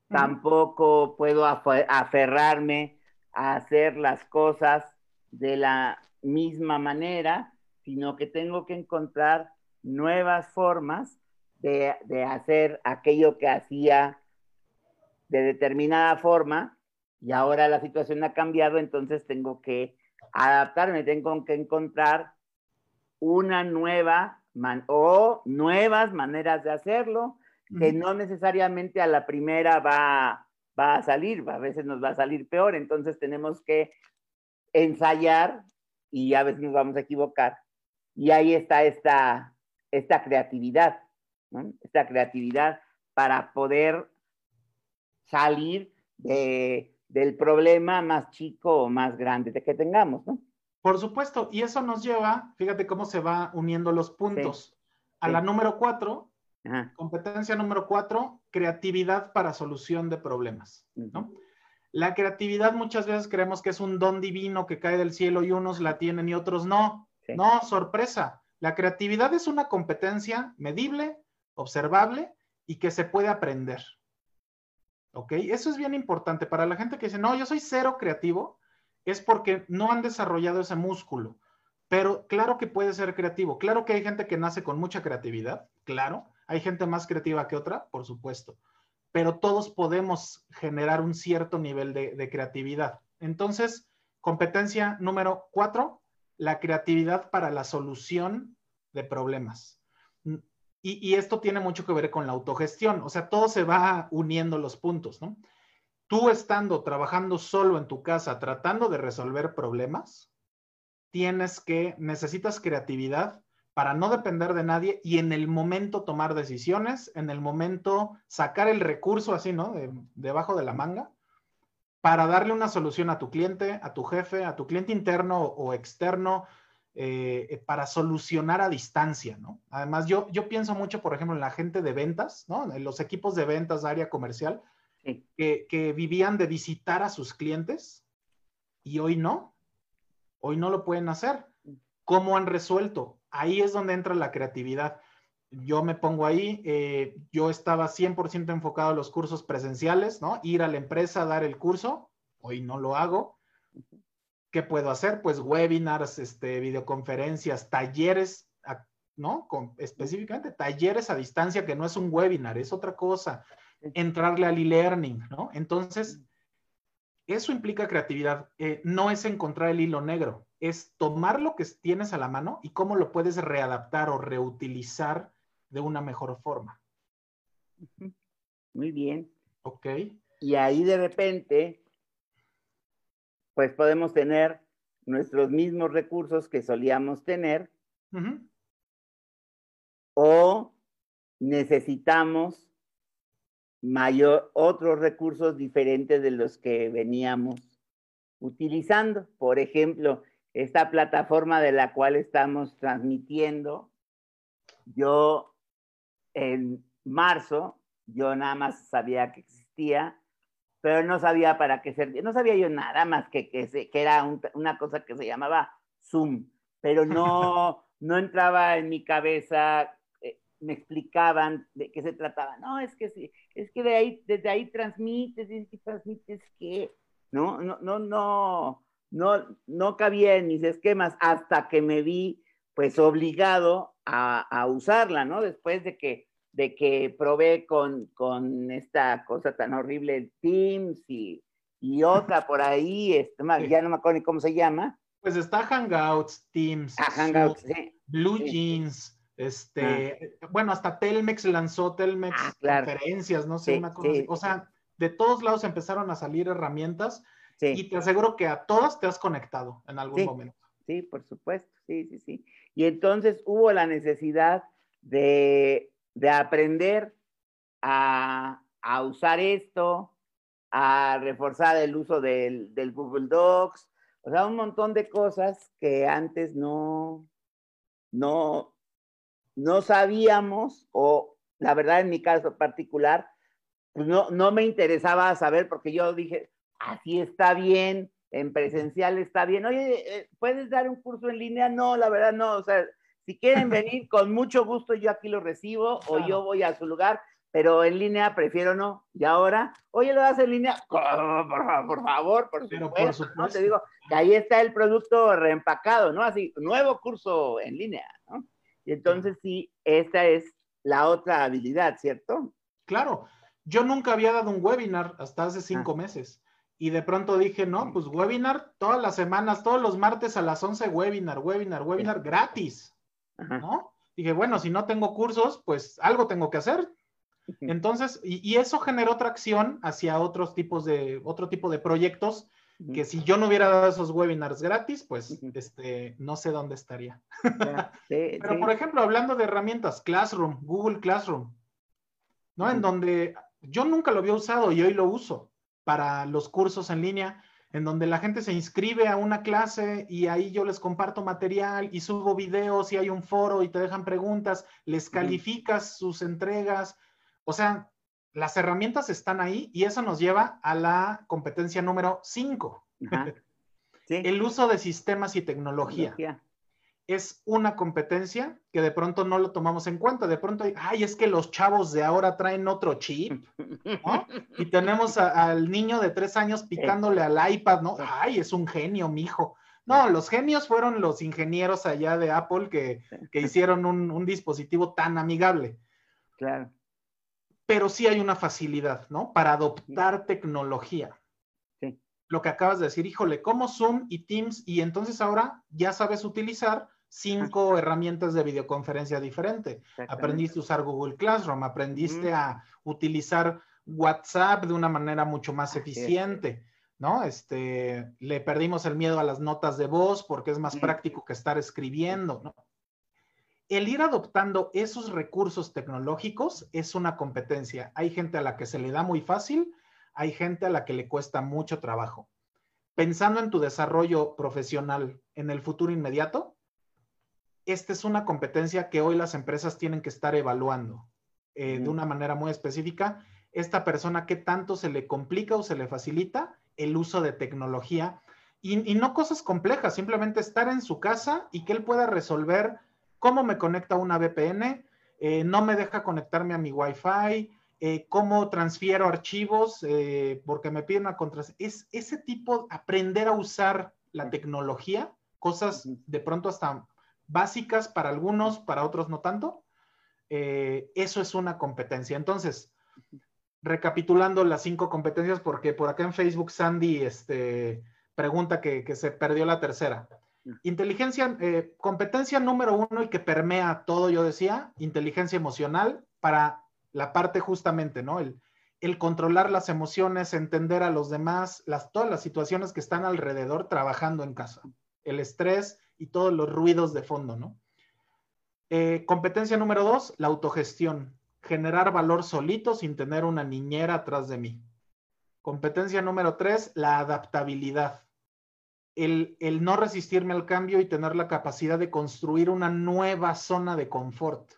A: tampoco puedo aferrarme a hacer las cosas de la misma manera, sino que tengo que encontrar nuevas formas de, de hacer aquello que hacía de determinada forma y ahora la situación ha cambiado, entonces tengo que adaptarme, tengo que encontrar una nueva o nuevas maneras de hacerlo, que no necesariamente a la primera va, va a salir, a veces nos va a salir peor, entonces tenemos que ensayar y a veces nos vamos a equivocar. Y ahí está esta, esta creatividad, esta creatividad para poder salir de, del problema más chico o más grande de que tengamos, ¿no?
B: Por supuesto, y eso nos lleva, fíjate cómo se va uniendo los puntos. A la número cuatro, competencia número cuatro, creatividad para solución de problemas, ¿no? La creatividad muchas veces creemos que es un don divino que cae del cielo y unos la tienen y otros no. No, sorpresa. La creatividad es una competencia medible, observable y que se puede aprender. ¿Ok? Eso es bien importante para la gente que dice, no, yo soy cero creativo, es porque no han desarrollado ese músculo. Pero claro que puede ser creativo. Claro que hay gente que nace con mucha creatividad, claro. Hay gente más creativa que otra, por supuesto. Pero todos podemos generar un cierto nivel de, de creatividad. Entonces, competencia número cuatro, la creatividad para la solución de problemas. Y, esto tiene mucho que ver con la autogestión, o sea, todo se va uniendo los puntos, ¿no? Tú estando trabajando solo en tu casa, tratando de resolver problemas, tienes que, necesitas creatividad para no depender de nadie y en el momento tomar decisiones, en el momento sacar el recurso así, ¿no? debajo de la manga, para darle una solución a tu cliente, a tu jefe, a tu cliente interno o externo, eh, eh, para solucionar a distancia, ¿no? Además, yo, yo pienso mucho, por ejemplo, en la gente de ventas, ¿no? En los equipos de ventas, área comercial, que, que, vivían de visitar a sus clientes y hoy no. Hoy no lo pueden hacer. ¿Cómo han resuelto? Ahí es donde entra la creatividad. Yo me pongo ahí, eh, yo estaba 100% enfocado a los cursos presenciales, ¿no? Ir a la empresa a dar el curso, hoy no lo hago ¿Qué puedo hacer? Pues webinars, este, videoconferencias, talleres, ¿no? Con, específicamente talleres a distancia, que no es un webinar, es otra cosa. Entrarle al e-learning, ¿no? Entonces, eso implica creatividad. Eh, no es encontrar el hilo negro, es tomar lo que tienes a la mano y cómo lo puedes readaptar o reutilizar de una mejor forma.
A: Muy bien.
B: Ok.
A: Y ahí de repente pues podemos tener nuestros mismos recursos que solíamos tener o necesitamos mayor, otros recursos diferentes de los que veníamos utilizando. Por ejemplo, esta plataforma de la cual estamos transmitiendo, yo en marzo, yo nada más sabía que existía pero no sabía para qué servía, no sabía yo nada más que que, que era una cosa que se llamaba Zoom, pero no, [laughs] no entraba en mi cabeza, eh, me explicaban de qué se trataba, no, es que sí, es que de ahí, desde ahí transmites, es que transmites que, no, no, no, no, no, no cabía en mis esquemas hasta que me vi pues obligado a, a usarla, ¿no? Después de que de que probé con, con esta cosa tan horrible, Teams y, y otra por ahí, este, ya no me acuerdo ni cómo se llama.
B: Pues está Hangouts, Teams,
A: ah, Hangouts, sí.
B: Blue Jeans, este, ah. bueno, hasta Telmex lanzó Telmex ah, conferencias, no sé, una cosa así. O sea, de todos lados empezaron a salir herramientas y te aseguro que a todas te has conectado en algún momento.
A: Sí, por supuesto, sí, sí, sí. Y entonces hubo la necesidad de de aprender a, usar esto, a reforzar el uso del, Google Docs, o sea, un montón de cosas que antes no, no, no sabíamos, o la verdad en mi caso particular, pues no, no me interesaba saber porque yo dije, así está bien, en presencial está bien. Oye, eh, ¿puedes dar un curso en línea? No, la verdad no. O sea, si quieren venir, con mucho gusto yo aquí lo recibo o yo voy a su lugar, pero en línea prefiero no. Y ahora, oye, lo das en línea, por, por favor, por supuesto, ¿no? Te digo que ahí está el producto reempacado, ¿no? Así, nuevo curso en línea, ¿no? Y entonces sí, esta es la otra habilidad, ¿cierto?
B: Claro, yo nunca había dado un webinar hasta hace cinco ah. meses. Y de pronto dije, no, pues webinar todas las semanas, todos los martes a las 11, webinar, webinar, webinar, gratis. ¿No? Dije, bueno, si no tengo cursos, pues algo tengo que hacer. Entonces, y, eso generó tracción hacia otros tipos de, otro tipo de proyectos que si yo no hubiera dado esos webinars gratis, pues este, no sé dónde estaría. [laughs] Pero, por ejemplo, hablando de herramientas, Classroom, Google Classroom, ¿no? En donde yo nunca lo había usado y hoy lo uso para los cursos en línea, en donde la gente se inscribe a una clase y ahí yo les comparto material y subo videos y hay un foro y te dejan preguntas, les calificas sus entregas. O sea, las herramientas están ahí y eso nos lleva a la competencia número 5. [laughs] El uso de sistemas y tecnología. Es una competencia que de pronto no lo tomamos en cuenta. De pronto, ay, es que los chavos de ahora traen otro chip, [laughs] Y tenemos al niño de tres años picándole al iPad, ¿no? Ay, es un genio, mijo. No, los genios fueron los ingenieros allá de Apple que, hicieron un, un dispositivo tan amigable.
A: Claro
B: pero sí hay una facilidad, ¿no? Para adoptar tecnología. Sí. Lo que acabas de decir, híjole, como Zoom y Teams, y entonces ahora ya sabes utilizar cinco herramientas de videoconferencia diferente. Aprendiste a usar Google Classroom, aprendiste a utilizar WhatsApp de una manera mucho más eficiente, ¿no? Este, le perdimos el miedo a las notas de voz porque es más práctico que estar escribiendo, ¿no? el ir adoptando esos recursos tecnológicos es una competencia. Hay gente a la que se le da muy fácil, hay gente a la que le cuesta mucho trabajo. Pensando en tu desarrollo profesional en el futuro inmediato, esta es una competencia que hoy las empresas tienen que estar evaluando eh, de una manera muy específica. Esta persona, ¿qué tanto se le complica o se le facilita el uso de tecnología? Y, y no cosas complejas, simplemente estar en su casa y que él pueda resolver cómo me conecta una VPN, eh, no me deja conectarme a mi Wi-Fi, eh, cómo transfiero archivos, eh, porque me pide una contraseña. Es ese tipo, aprender a usar la tecnología, cosas de pronto hasta básicas para algunos, para otros no tanto. eso es una competencia. Entonces, recapitulando las cinco competencias, porque por acá en Facebook Sandy este, pregunta que, que se perdió la tercera. Inteligencia, eh, competencia número uno y que permea todo, yo decía, inteligencia emocional para la parte justamente, ¿no? El, el controlar las emociones, entender a los demás, las, todas las situaciones que están alrededor trabajando en casa, el estrés y todos los ruidos de fondo, ¿no? Eh, competencia número dos, la autogestión, generar valor solito sin tener una niñera atrás de mí. Competencia número tres, la adaptabilidad el, no resistirme al cambio y tener la capacidad de construir una nueva zona de confort.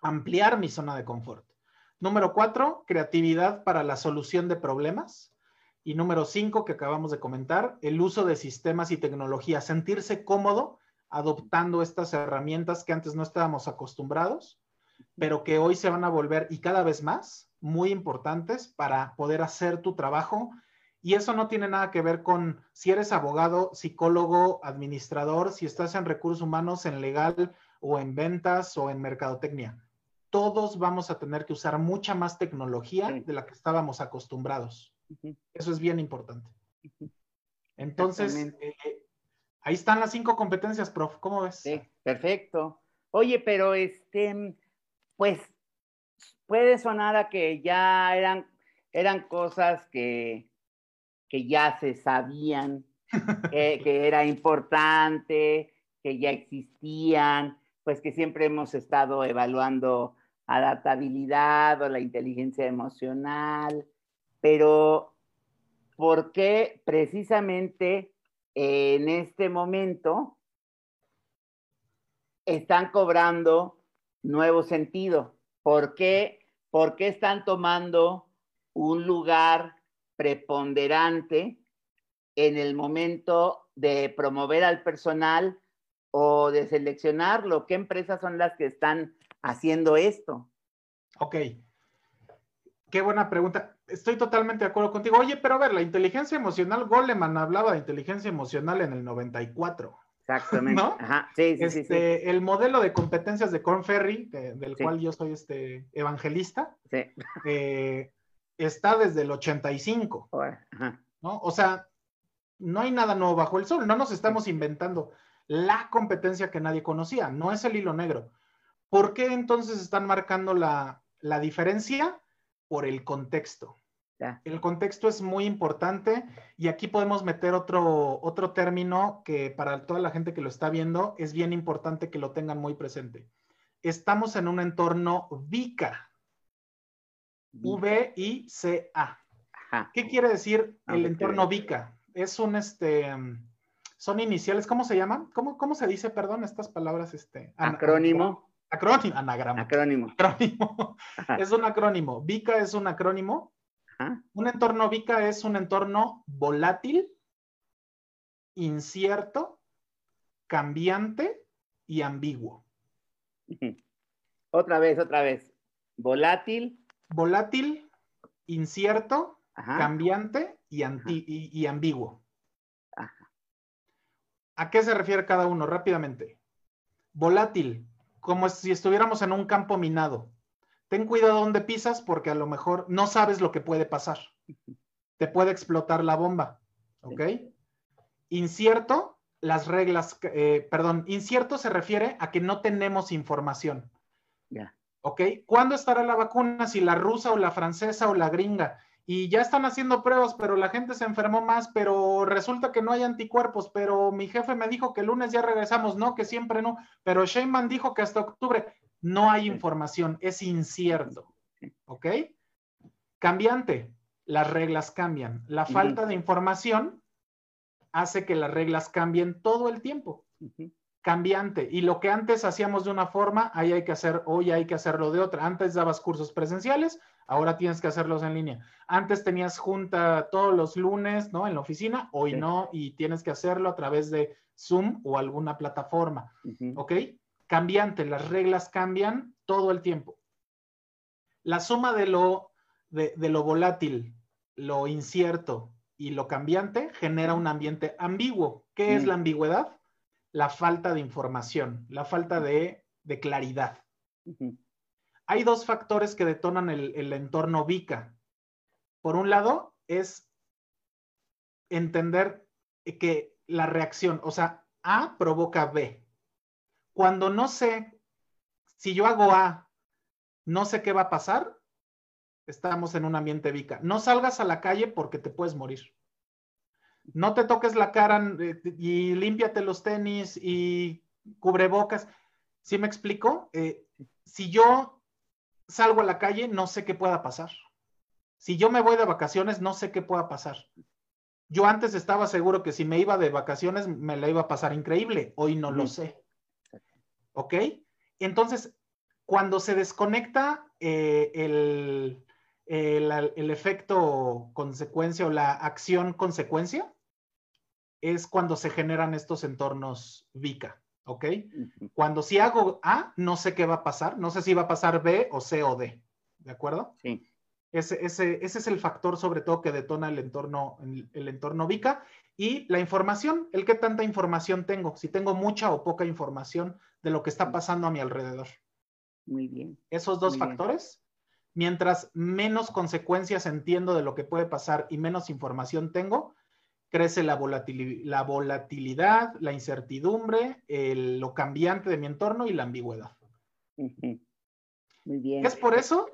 B: Ampliar mi zona de confort. Número cuatro, creatividad para la solución de problemas. Y número cinco, que acabamos de comentar, el uso de sistemas y tecnología. Sentirse cómodo adoptando estas herramientas que antes no estábamos acostumbrados, pero que hoy se van a volver y cada vez más muy importantes para poder hacer tu trabajo y eso no tiene nada que ver con si eres abogado, psicólogo, administrador, si estás en recursos humanos, en legal o en ventas o en mercadotecnia. Todos vamos a tener que usar mucha más tecnología de la que estábamos acostumbrados. Eso es bien importante. Entonces, eh, ahí están las cinco competencias, prof. ¿Cómo ves?
A: Sí, perfecto. Oye, pero este, pues puede sonar a que ya eran, eran cosas que, que ya se sabían [laughs] que era importante, que ya existían, pues que siempre hemos estado evaluando adaptabilidad o la inteligencia emocional, pero ¿por qué precisamente en este momento están cobrando nuevo sentido? ¿Por qué, ¿Por qué están tomando un lugar preponderante en el momento de promover al personal o de seleccionarlo? ¿Qué empresas son las que están haciendo esto?
B: Ok. Qué buena pregunta. Estoy totalmente de acuerdo contigo. Oye, pero a ver, la inteligencia emocional, Goleman hablaba de inteligencia emocional en el 94.
A: Exactamente. ¿No? Ajá. Sí, sí, sí,
B: este, El modelo de competencias de Corn Ferry, del cual yo soy este evangelista, eh, está desde el 85. ¿no? O sea, no hay nada nuevo bajo el sol. No nos estamos inventando la competencia que nadie conocía. No es el hilo negro. ¿Por qué entonces están marcando la, la diferencia? Por el contexto. El contexto es muy importante y aquí podemos meter otro, otro término que para toda la gente que lo está viendo es bien importante que lo tengan muy presente. Estamos en un entorno VICA. V-I-C-A. ¿Qué quiere decir el entorno VICA? Es un, este, son iniciales, ¿cómo se llaman? ¿Cómo, cómo se dice, perdón, estas palabras? Este,
A: acrónimo.
B: Acrónimo, anagrama.
A: Acrónimo.
B: Acrónimo. Es un acrónimo. VICA es un acrónimo un entorno VICA es un entorno volátil, incierto, cambiante y ambiguo.
A: Otra vez, otra vez. Volátil.
B: Volátil, incierto, cambiante y, y, ambiguo. ¿A qué se refiere cada uno? Rápidamente. Volátil, como si estuviéramos en un campo minado ten cuidado donde pisas porque a lo mejor no sabes lo que puede pasar. Te puede explotar la bomba, ¿ok? Incierto, las reglas, eh, perdón, incierto se refiere a que no tenemos información.
A: Ya.
B: ¿Ok? ¿Cuándo estará la vacuna? Si la rusa o la francesa o la gringa. Y ya están haciendo pruebas, pero la gente se enfermó más, pero resulta que no hay anticuerpos, pero mi jefe me dijo que el lunes ya regresamos, no, que siempre no, pero Sheinman dijo que hasta octubre. No hay información, es incierto. ¿Ok? Cambiante, las reglas cambian. La falta de información hace que las reglas cambien todo el tiempo. Cambiante. Y lo que antes hacíamos de una forma, ahí hay que hacer, hoy hay que hacerlo de otra. Antes dabas cursos presenciales, ahora tienes que hacerlos en línea. Antes tenías junta todos los lunes, ¿no? En la oficina, hoy no, y tienes que hacerlo a través de Zoom o alguna plataforma. ¿Ok? cambiante, las reglas cambian todo el tiempo. La suma de lo, de, lo volátil, lo incierto y lo cambiante genera un ambiente ambiguo. ¿Qué es mm. la ambigüedad? La falta de información, la falta de, claridad. Hay dos factores que detonan el, entorno VICA. Por un lado, es entender que la reacción, o sea, A provoca B cuando no sé, si yo hago A, no sé qué va a pasar, estamos en un ambiente vica. No salgas a la calle porque te puedes morir. No te toques la cara eh, y límpiate los tenis y cubrebocas. ¿Sí me explico? Eh, si yo salgo a la calle, no sé qué pueda pasar. Si yo me voy de vacaciones, no sé qué pueda pasar. Yo antes estaba seguro que si me iba de vacaciones, me la iba a pasar increíble. Hoy no lo sé. ¿Ok? Entonces, cuando se desconecta eh, el, efecto consecuencia o la acción consecuencia, es cuando se generan estos entornos VICA. ¿Ok? Cuando si hago A, no sé qué va a pasar, no sé si va a pasar B o C o D. ¿De acuerdo?
A: Sí.
B: Ese, ese, es el factor sobre todo que detona el entorno, el entorno VICA y la información, el qué tanta información tengo, si tengo mucha o poca información de lo que está pasando a mi alrededor.
A: Muy bien.
B: Esos dos factores, mientras menos consecuencias entiendo de lo que puede pasar y menos información tengo, crece la, la volatilidad, la incertidumbre, lo cambiante de mi entorno y la ambigüedad.
A: Muy bien.
B: Es por eso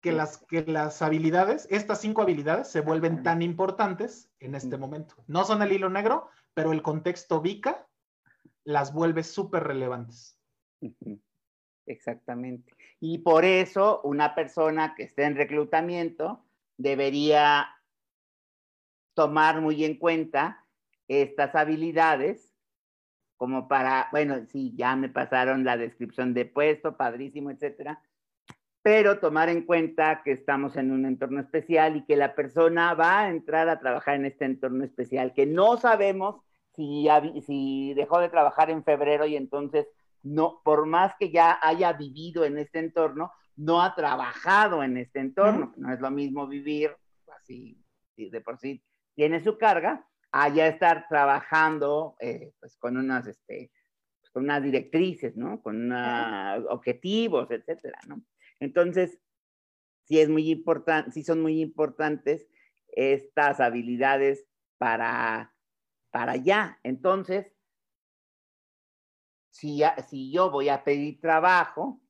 B: que las, que las habilidades, estas cinco habilidades, se vuelven tan importantes en este momento. No son el hilo negro, pero el contexto VICA las vuelve súper relevantes.
A: Exactamente. Y por eso una persona que esté en reclutamiento debería tomar muy en cuenta estas habilidades como para, bueno, sí, ya me pasaron la descripción de puesto, padrísimo, etcétera, pero tomar en cuenta que estamos en un entorno especial y que la persona va a entrar a trabajar en este entorno especial, que no sabemos si, si dejó de trabajar en febrero y entonces no, por más que ya haya vivido en este entorno, no ha trabajado en este entorno. No es lo mismo vivir así, de por sí tiene su carga, a ya estar trabajando eh, pues con unas, este, pues, con unas directrices, ¿no? Con objetivos, etcétera, ¿no? Entonces, sí es muy importante, sí son muy importantes estas habilidades para, para ya. Entonces, si, si yo voy a pedir trabajo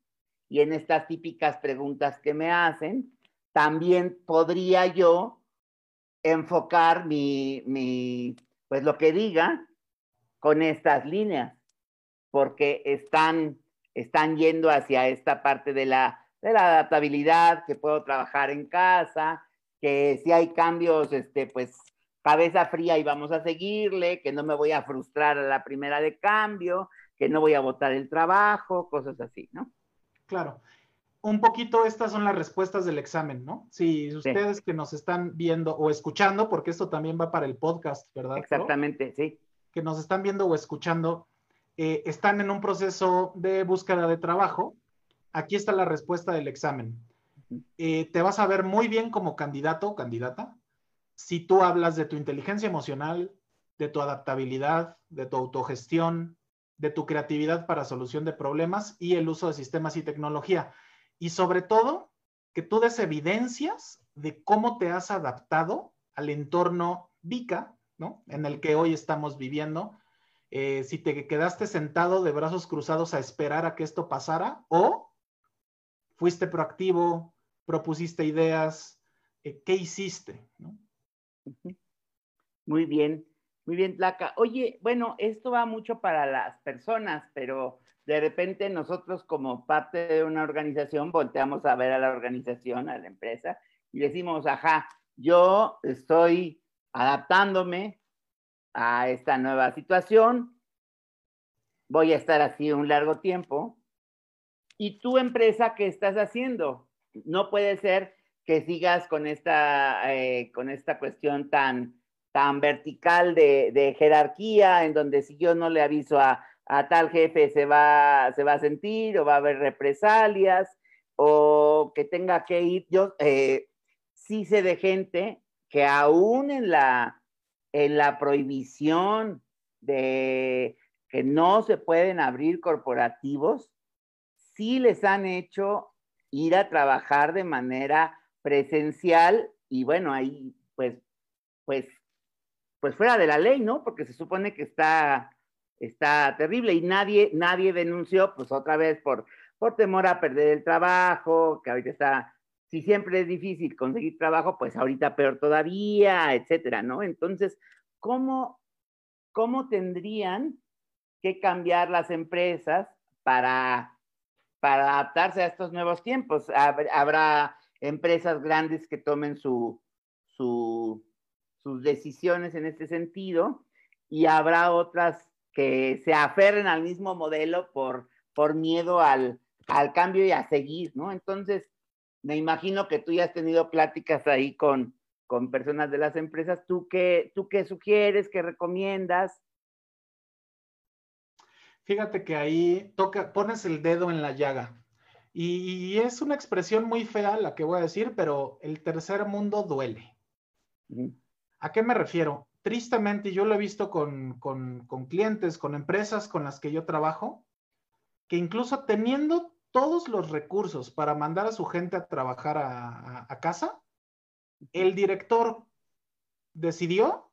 A: y en estas típicas preguntas que me hacen, también podría yo enfocar mi, mi, pues lo que diga con estas líneas, porque están, están yendo hacia esta parte de la de la adaptabilidad, que puedo trabajar en casa, que si hay cambios, este, pues cabeza fría y vamos a seguirle, que no me voy a frustrar a la primera de cambio, que no voy a votar el trabajo, cosas así, ¿no?
B: Claro. Un poquito estas son las respuestas del examen, ¿no? Si ustedes que nos están viendo o escuchando, porque esto también va para el podcast, ¿verdad?
A: Exactamente, sí.
B: Que nos están viendo o escuchando, eh, están en un proceso de búsqueda de trabajo, aquí está la respuesta del examen. Eh, te vas a ver muy bien como candidato o candidata si tú hablas de tu inteligencia emocional, de tu adaptabilidad, de tu autogestión, de tu creatividad para solución de problemas y el uso de sistemas y tecnología. Y sobre todo, que tú des evidencias de cómo te has adaptado al entorno VICA, ¿no? En el que hoy estamos viviendo. Eh, si te quedaste sentado de brazos cruzados a esperar a que esto pasara o fuiste proactivo, propusiste ideas, eh, ¿qué hiciste?
A: Muy bien, muy bien, Placa. Oye, bueno, esto va mucho para las personas, pero de repente nosotros como parte de una organización volteamos a ver a la organización, a la empresa, y decimos, ajá, yo estoy adaptándome a esta nueva situación, voy a estar así un largo tiempo, ¿Y tu empresa qué estás haciendo? No puede ser que sigas con esta, eh, con esta cuestión tan, tan vertical de, jerarquía, en donde si yo no le aviso a, tal jefe se va, se va a sentir o va a haber represalias o que tenga que ir. Yo eh, sí sé de gente que aún en la, en la prohibición de que no se pueden abrir corporativos, sí les han hecho ir a trabajar de manera presencial y bueno, ahí pues, pues, pues fuera de la ley, ¿no? Porque se supone que está, está terrible y nadie, nadie denunció, pues otra vez por, por temor a perder el trabajo, que ahorita está, si siempre es difícil conseguir trabajo, pues ahorita peor todavía, etcétera, ¿no? Entonces, ¿cómo, cómo tendrían que cambiar las empresas para para adaptarse a estos nuevos tiempos. Habrá empresas grandes que tomen su, sus decisiones en este sentido y habrá otras que se aferren al mismo modelo por, por miedo al, al cambio y a seguir, ¿no? Entonces, me imagino que tú ya has tenido pláticas ahí con, con personas de las empresas. ¿Tú qué, ¿Tú qué sugieres, qué recomiendas?
B: Fíjate que ahí toca, pones el dedo en la llaga. Y, es una expresión muy fea la que voy a decir, pero el tercer mundo duele. ¿A qué me refiero? Tristemente, yo lo he visto con, clientes, con empresas con las que yo trabajo, que incluso teniendo todos los recursos para mandar a su gente a trabajar a casa, el director decidió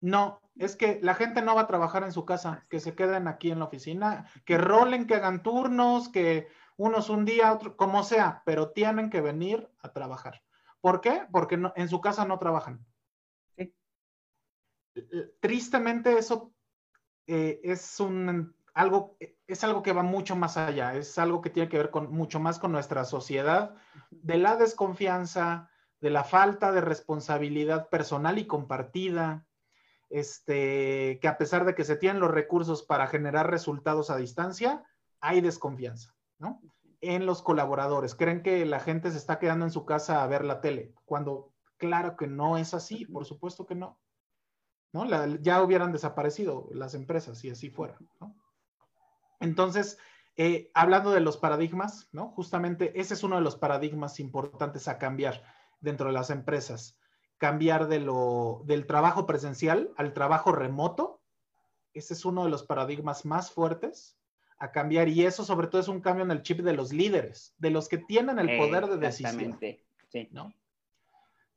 B: no, es que la gente no va a trabajar en su casa, que se queden aquí en la oficina, que rolen, que hagan turnos, que unos un día, otro, como sea, pero tienen que venir a trabajar. ¿Por qué? Porque en su casa no trabajan. Tristemente eso eh, es un algo es algo que va mucho más allá, es algo que tiene que ver con mucho más con nuestra sociedad, de la desconfianza, de la falta de responsabilidad personal y compartida, este, que a pesar de que se tienen los recursos para generar resultados a distancia, hay desconfianza, ¿no? en los colaboradores. Creen que la gente se está quedando en su casa a ver la tele, cuando claro que no es así, por supuesto que no. ¿No? ya hubieran desaparecido las empresas si así fuera. Entonces, eh, hablando de los paradigmas, ¿no? justamente ese es uno de los paradigmas importantes a cambiar dentro de las empresas. Cambiar de lo, del trabajo presencial al trabajo remoto. Ese es uno de los paradigmas más fuertes a cambiar y eso sobre todo es un cambio en el chip de los líderes, de los que tienen el poder de decisión. Sí. ¿no?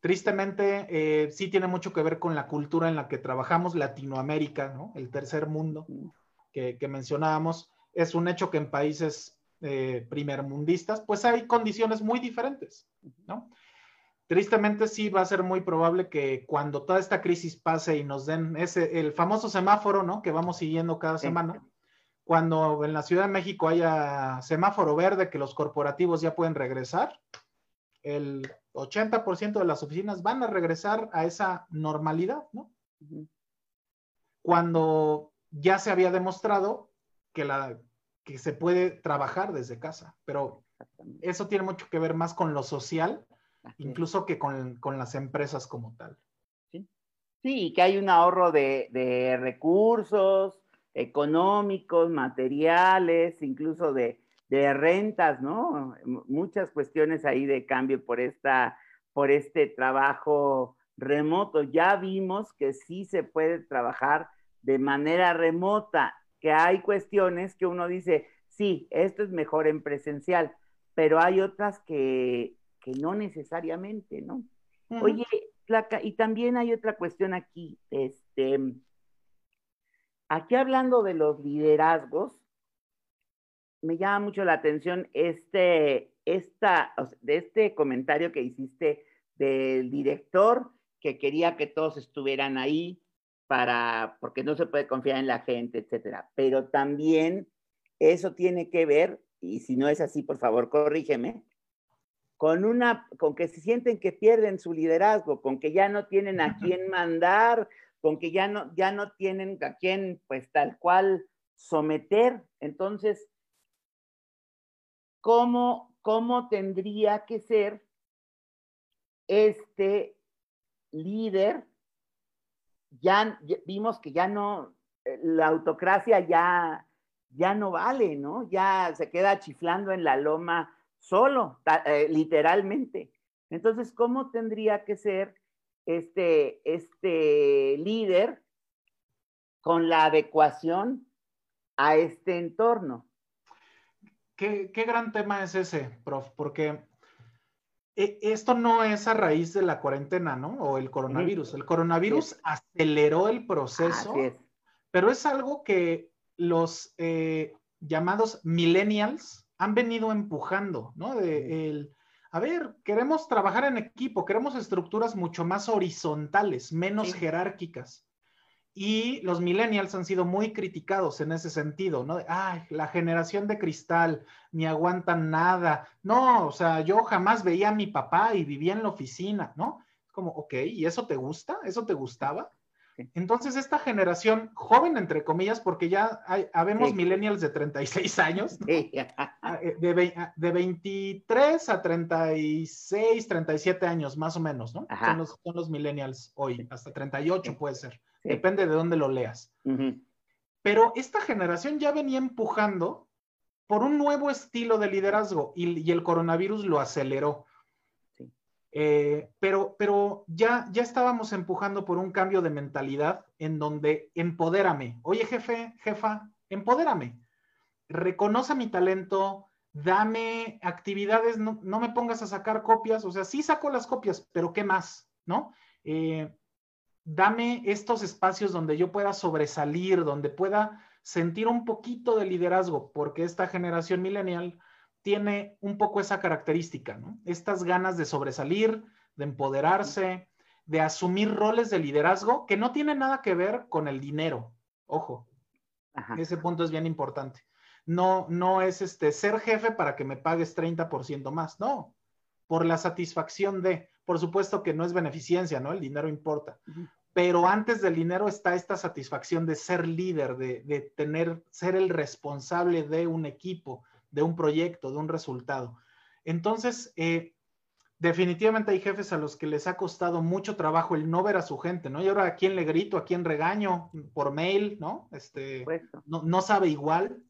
B: Tristemente, eh, sí tiene mucho que ver con la cultura en la que trabajamos, Latinoamérica, ¿no? el tercer mundo que, mencionábamos. Es un hecho que en países eh, primermundistas, pues hay condiciones muy diferentes. ¿no? Tristemente, sí va a ser muy probable que cuando toda esta crisis pase y nos den ese, el famoso semáforo, ¿no? Que vamos siguiendo cada semana, cuando en la Ciudad de México haya semáforo verde que los corporativos ya pueden regresar, el 80% de las oficinas van a regresar a esa normalidad, ¿no? Cuando ya se había demostrado que, la, que se puede trabajar desde casa, pero eso tiene mucho que ver más con lo social, incluso que con, las empresas como tal.
A: Sí, sí que hay un ahorro de, de recursos, económicos, materiales, incluso de, rentas, ¿no? Muchas cuestiones ahí de cambio por, esta, por este trabajo remoto. Ya vimos que sí se puede trabajar de manera remota, que hay cuestiones que uno dice, sí, esto es mejor en presencial, pero hay otras que, no necesariamente, ¿no? Oye, Placa, y también hay otra cuestión aquí, este, Aquí hablando de los liderazgos, me llama mucho la atención este, esta, de este comentario que hiciste del director que quería que todos estuvieran ahí para, porque no se puede confiar en la gente, etcétera. Pero también eso tiene que ver, y si no es así, por favor, corrígeme, con una, con que se sienten que pierden su liderazgo, con que ya no tienen a [laughs] quién mandar, con que ya no, ya no tienen a quién, pues tal cual, someter. Entonces, ¿cómo, cómo tendría que ser este líder? Ya, vimos que ya no, eh, la autocracia ya, ya no vale, ¿no? Ya se queda chiflando en la loma solo, eh, literalmente. Entonces, ¿cómo tendría que ser este, este líder con la adecuación a este entorno.
B: Qué, gran tema es ese, prof, porque e, esto no es a raíz de la cuarentena, ¿no? O el coronavirus. El coronavirus aceleró el proceso, pero es algo que los eh, llamados millennials han venido empujando, ¿no? De el, a ver, queremos trabajar en equipo, queremos estructuras mucho más horizontales, menos jerárquicas. Y los millennials han sido muy criticados en ese sentido, ¿no? Ay, la generación de cristal, ni aguantan nada. No, o sea, yo jamás veía a mi papá y vivía en la oficina, ¿no? Como, ok, ¿y eso te gusta? ¿Eso te gustaba? Entonces, esta generación joven, entre comillas, porque ya hay, habemos millennials de 36 años, [laughs] ah, eh, de, ah, de, 23 a 36, 37 años, más o menos, ¿no? Son los, son los, millennials hoy, hasta 38 puede ser, depende de dónde lo leas. Pero esta generación ya venía empujando por un nuevo estilo de liderazgo y el coronavirus lo aceleró. Eh, pero, pero ya, ya estábamos empujando por un cambio de mentalidad en donde empodérame. Oye, jefe, jefa, empodérame. Reconoce mi talento, dame actividades, no, me pongas a sacar copias, o sea, sí saco las copias, pero ¿qué más? ¿No? Eh, dame estos espacios donde yo pueda sobresalir, donde pueda sentir un poquito de liderazgo, porque esta generación millennial tiene un poco esa característica, ¿no? Estas ganas de sobresalir, de empoderarse, de asumir roles de liderazgo que no tienen nada que ver con el dinero. Ojo, ese punto es bien importante. No, no es este ser jefe para que me pagues 30% más, no, por la satisfacción de, por supuesto que no es beneficencia, ¿no? El dinero importa. Pero antes del dinero está esta satisfacción de ser líder, de, de tener, ser el responsable de un equipo, de un proyecto, de un resultado. Entonces, eh, definitivamente hay jefes a los que les ha costado mucho trabajo el no ver a su gente, ¿no? Y ahora a quién le grito, a quién regaño por mail, ¿no? Este, no, no, sabe igual.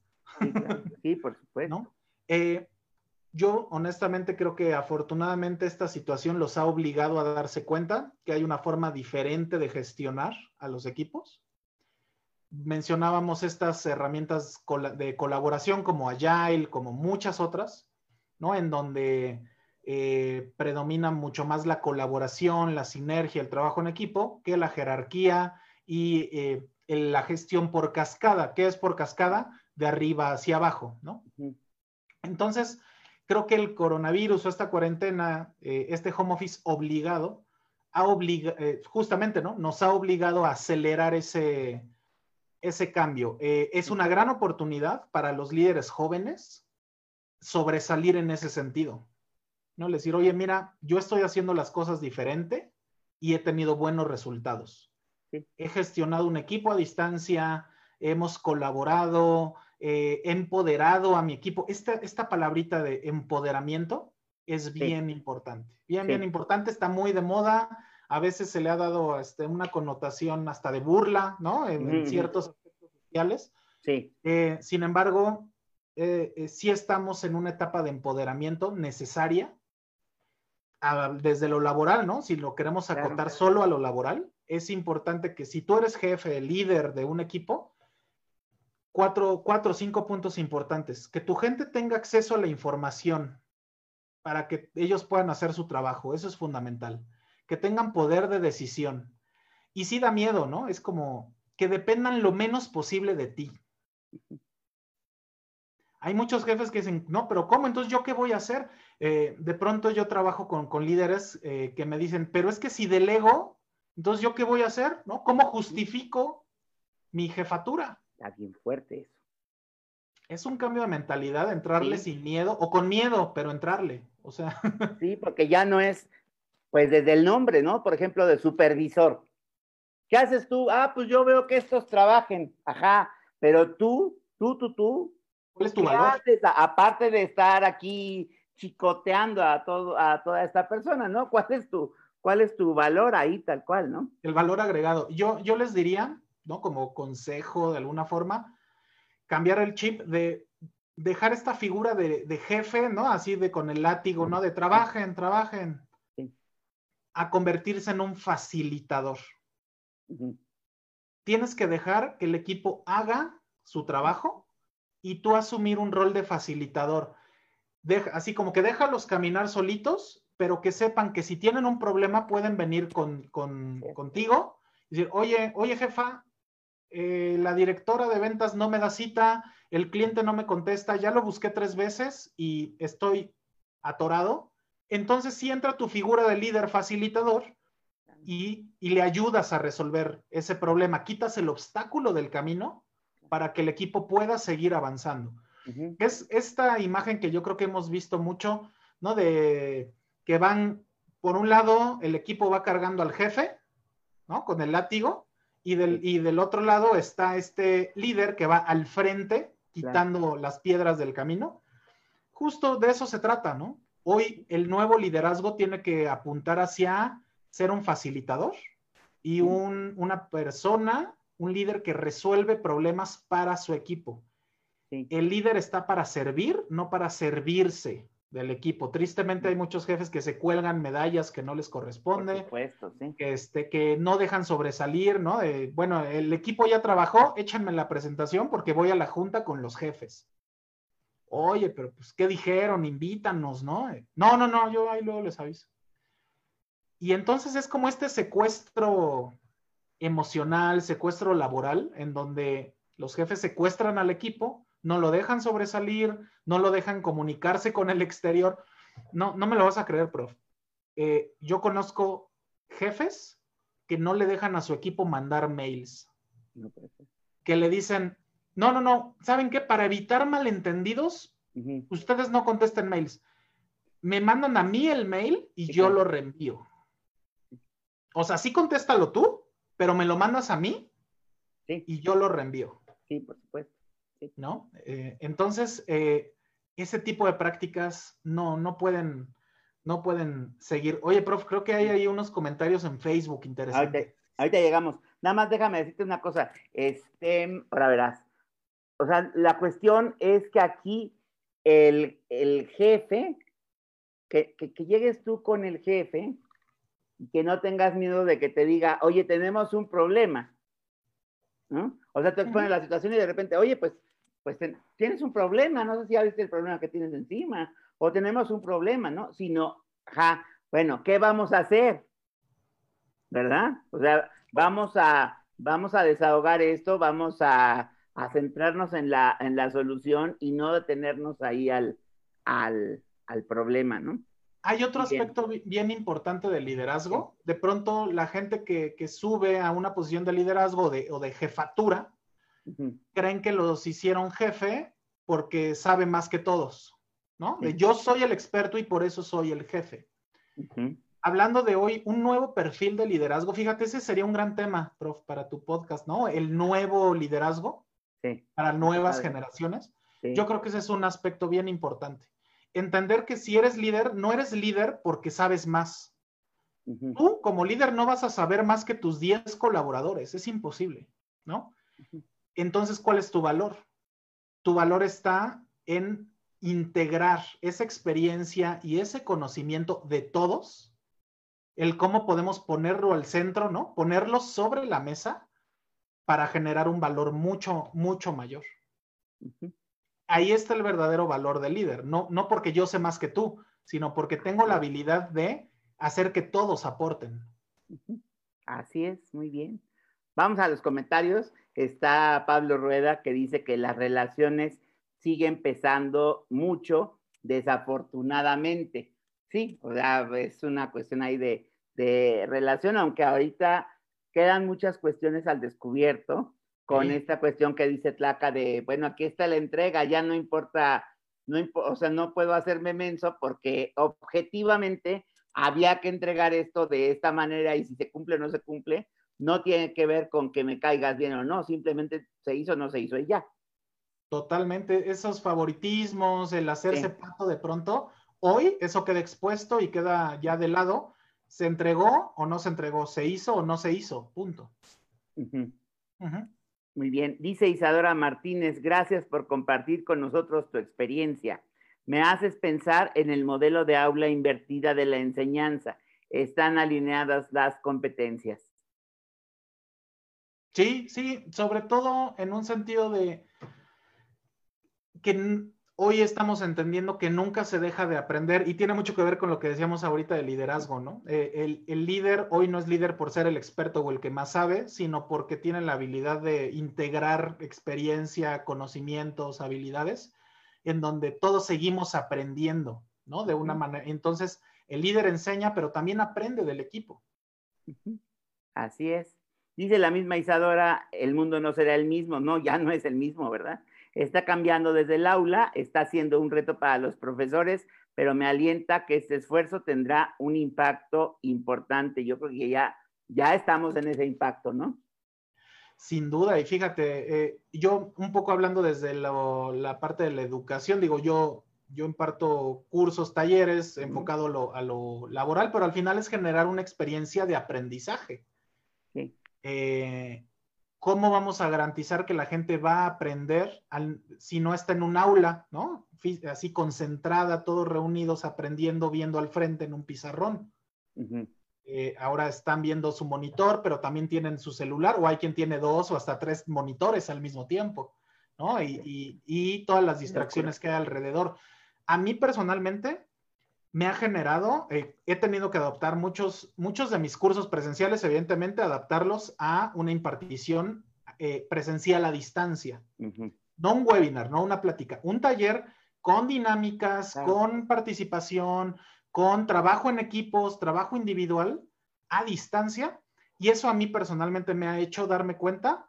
A: Sí, por supuesto.
B: ¿No? Eh, yo honestamente creo que afortunadamente esta situación los ha obligado a darse cuenta que hay una forma diferente de gestionar a los equipos. Mencionábamos estas herramientas de colaboración como Agile, como muchas otras, ¿no? En donde eh, predomina mucho más la colaboración, la sinergia, el trabajo en equipo que la jerarquía y eh, la gestión por cascada. ¿Qué es por cascada? De arriba hacia abajo, ¿no? Entonces, creo que el coronavirus o esta cuarentena, eh, este home office obligado, ha eh, justamente, ¿no? Nos ha obligado a acelerar ese, ese cambio. Eh, es una gran oportunidad para los líderes jóvenes sobresalir en ese sentido, ¿no? Les decir, oye, mira, yo estoy haciendo las cosas diferente y he tenido buenos resultados. He gestionado un equipo a distancia, hemos colaborado, eh, empoderado a mi equipo. Esta, esta palabrita de empoderamiento es bien importante. Bien, bien importante, está muy de moda. A veces se le ha dado este, una connotación hasta de burla, ¿no? En, ciertos aspectos sociales.
A: Sí.
B: Eh, sin embargo, eh, sí estamos en una etapa de empoderamiento necesaria desde lo laboral, ¿no? Si lo queremos acotar solo a lo laboral, es importante que si tú eres jefe, líder de un equipo, cuatro, cuatro cinco puntos importantes. Que tu gente tenga acceso a la información para que ellos puedan hacer su trabajo. Eso es fundamental. Que tengan poder de decisión. Y sí da miedo, ¿no? Es como que dependan lo menos posible de ti. Hay muchos jefes que dicen, no, pero ¿cómo? Entonces, ¿yo qué voy a hacer? Eh, de pronto yo trabajo con, líderes eh, que me dicen, pero es que si delego, entonces, ¿yo qué voy a hacer? ¿No? ¿Cómo justifico mi jefatura?
A: Está bien fuerte eso.
B: Es un cambio de mentalidad, entrarle sin miedo, o con miedo, pero entrarle. O sea. [laughs]
A: Sí, porque ya no es, pues desde el nombre, ¿no? Por ejemplo, de supervisor. ¿Qué haces tú? Ah, pues yo veo que estos trabajen. Ajá. Pero tú, tú, tú, tú.
B: ¿Cuál es tu valor?
A: Aparte de estar aquí chicoteando a todo, a toda esta persona, ¿no? ¿Cuál es tu, cuál es tu valor ahí, tal cual, ¿no?
B: El valor agregado. Yo, yo les diría ¿no? Como consejo de alguna forma, cambiar el chip de dejar esta figura de, jefe, ¿no? Así de con el látigo, ¿no? De trabajen, trabajen, a convertirse en un facilitador. Tienes que dejar que el equipo haga su trabajo y tú asumir un rol de facilitador. así como que déjalos caminar solitos, pero que sepan que si tienen un problema pueden venir con, contigo y decir, oye, oye jefa, eh, la directora de ventas no me da cita, el cliente no me contesta, ya lo busqué tres veces y estoy atorado. Entonces sí entra tu figura de líder facilitador y, le ayudas a resolver ese problema, quitas el obstáculo del camino para que el equipo pueda seguir avanzando. Es esta imagen que yo creo que hemos visto mucho, ¿no? De que van, por un lado, el equipo va cargando al jefe, ¿no? Con el látigo, y del, y del otro lado está este líder que va al frente, quitando las piedras del camino. Justo de eso se trata, ¿no? Hoy el nuevo liderazgo tiene que apuntar hacia ser un facilitador y un, una persona, un líder que resuelve problemas para su equipo. El líder está para servir, no para servirse del equipo. Tristemente hay muchos jefes que se cuelgan medallas que no les corresponde, que, este, que no dejan sobresalir, ¿no? bueno, el equipo ya trabajó, échanme la presentación porque voy a la junta con los jefes. Oye, pero pues, ¿qué dijeron? Invítanos, ¿no? No, no, no, yo ahí luego les aviso. Y entonces es como este secuestro emocional, secuestro laboral, en donde los jefes secuestran al equipo, no lo dejan sobresalir, no lo dejan comunicarse con el exterior. No, no me lo vas a creer, prof. Eh, yo conozco jefes que no le dejan a su equipo mandar mails. que le dicen, no, no, no, ¿saben qué? Para evitar malentendidos, ustedes no contesten mails. Me mandan a mí el mail y yo lo reenvío. O sea, sí contéstalo tú, pero me lo mandas a mí y yo lo reenvío.
A: Sí, por supuesto.
B: ¿No? Eh, entonces, eh, ese tipo de prácticas no, no pueden, no pueden seguir. Oye, prof, creo que hay ahí unos comentarios en Facebook interesantes.
A: Ahorita, llegamos. Nada más déjame decirte una cosa. Este, ahora verás. O sea, la cuestión es que aquí el, jefe, que, que, llegues tú con el jefe y que no tengas miedo de que te diga, oye, tenemos un problema. ¿no? O sea, te expones la situación y de repente, oye, pues, pues tienes un problema, no sé si ya viste el problema que tienes encima, o tenemos un problema, ¿no? Sino, ja, bueno, ¿qué vamos a hacer? ¿Verdad? O sea, vamos a, vamos a desahogar esto, vamos a, a centrarnos en la, en la solución y no detenernos ahí al, al, al problema, ¿no?
B: Hay otro aspecto bien. importante del liderazgo. De pronto, la gente que, que, sube a una posición de liderazgo de, o de jefatura creen que los hicieron jefe porque sabe más que todos, ¿no? De yo soy el experto y por eso soy el jefe. Hablando de hoy, un nuevo perfil de liderazgo. Fíjate, ese sería un gran tema, prof, para tu podcast, ¿no? El nuevo liderazgo para nuevas generaciones. Yo creo que ese es un aspecto bien importante. Entender que si eres líder, no eres líder porque sabes más. Tú como líder no vas a saber más que tus 10 colaboradores, es imposible, ¿no? Entonces, ¿cuál es tu valor? Tu valor está en integrar esa experiencia y ese conocimiento de todos, el cómo podemos ponerlo al centro, ¿no? Ponerlo sobre la mesa para generar un valor mucho, mucho mayor. Ahí está el verdadero valor del líder, no, no porque yo sé más que tú, sino porque tengo la habilidad de hacer que todos aporten.
A: Así es, muy bien. Vamos a los comentarios. Está Pablo Rueda que dice que las relaciones siguen pesando mucho, desafortunadamente. Sí, o sea, es una cuestión ahí de, de relación, aunque ahorita quedan muchas cuestiones al descubierto con esta cuestión que dice Tlaca de, bueno, aquí está la entrega, ya no importa, no o sea, no puedo hacerme menso porque objetivamente había que entregar esto de esta manera y si se cumple o no se cumple, no tiene que ver con que me caigas bien o no, simplemente se hizo o no se hizo y ya.
B: Totalmente, esos favoritismos, el hacerse pato de pronto, hoy eso queda expuesto y queda ya de lado ¿Se entregó o no se entregó? ¿Se hizo o no se hizo? Punto.
A: Muy bien. Dice Isadora Martínez, gracias por compartir con nosotros tu experiencia. Me haces pensar en el modelo de aula invertida de la enseñanza. Están alineadas las competencias.
B: Sí, sí, sobre todo en un sentido de que hoy estamos entendiendo que nunca se deja de aprender y tiene mucho que ver con lo que decíamos ahorita de liderazgo, ¿no? Eh, el, líder hoy no es líder por ser el experto o el que más sabe, sino porque tiene la habilidad de integrar experiencia, conocimientos, habilidades, en donde todos seguimos aprendiendo, ¿no? De una manera. Entonces, el líder enseña, pero también aprende del equipo.
A: Así es. Dice la misma Isadora, el mundo no será el mismo, no, ya no es el mismo, ¿verdad? está cambiando desde el aula, está siendo un reto para los profesores, pero me alienta que este esfuerzo tendrá un impacto importante. Yo creo que ya, ya estamos en ese impacto, ¿no?
B: Sin duda, y fíjate, eh, yo un poco hablando desde la parte de la educación, digo, yo, yo imparto cursos, talleres enfocado a lo laboral, pero al final es generar una experiencia de aprendizaje. Sí. Eh, ¿cómo vamos a garantizar que la gente va a aprender si no está en un aula, ¿no? Así concentrada, todos reunidos, aprendiendo, viendo al frente en un pizarrón. Eh, ahora están viendo su monitor, pero también tienen su celular, o hay quien tiene dos o hasta tres monitores al mismo tiempo, ¿no? Y, todas las distracciones que hay alrededor. A mí personalmente me ha generado, eh, he tenido que adaptar muchos, muchos de mis cursos presenciales, evidentemente, adaptarlos a una impartición eh, presencial a distancia. No un webinar, no una plática, un taller con dinámicas, con participación, con trabajo en equipos, trabajo individual a distancia. Y eso a mí personalmente me ha hecho darme cuenta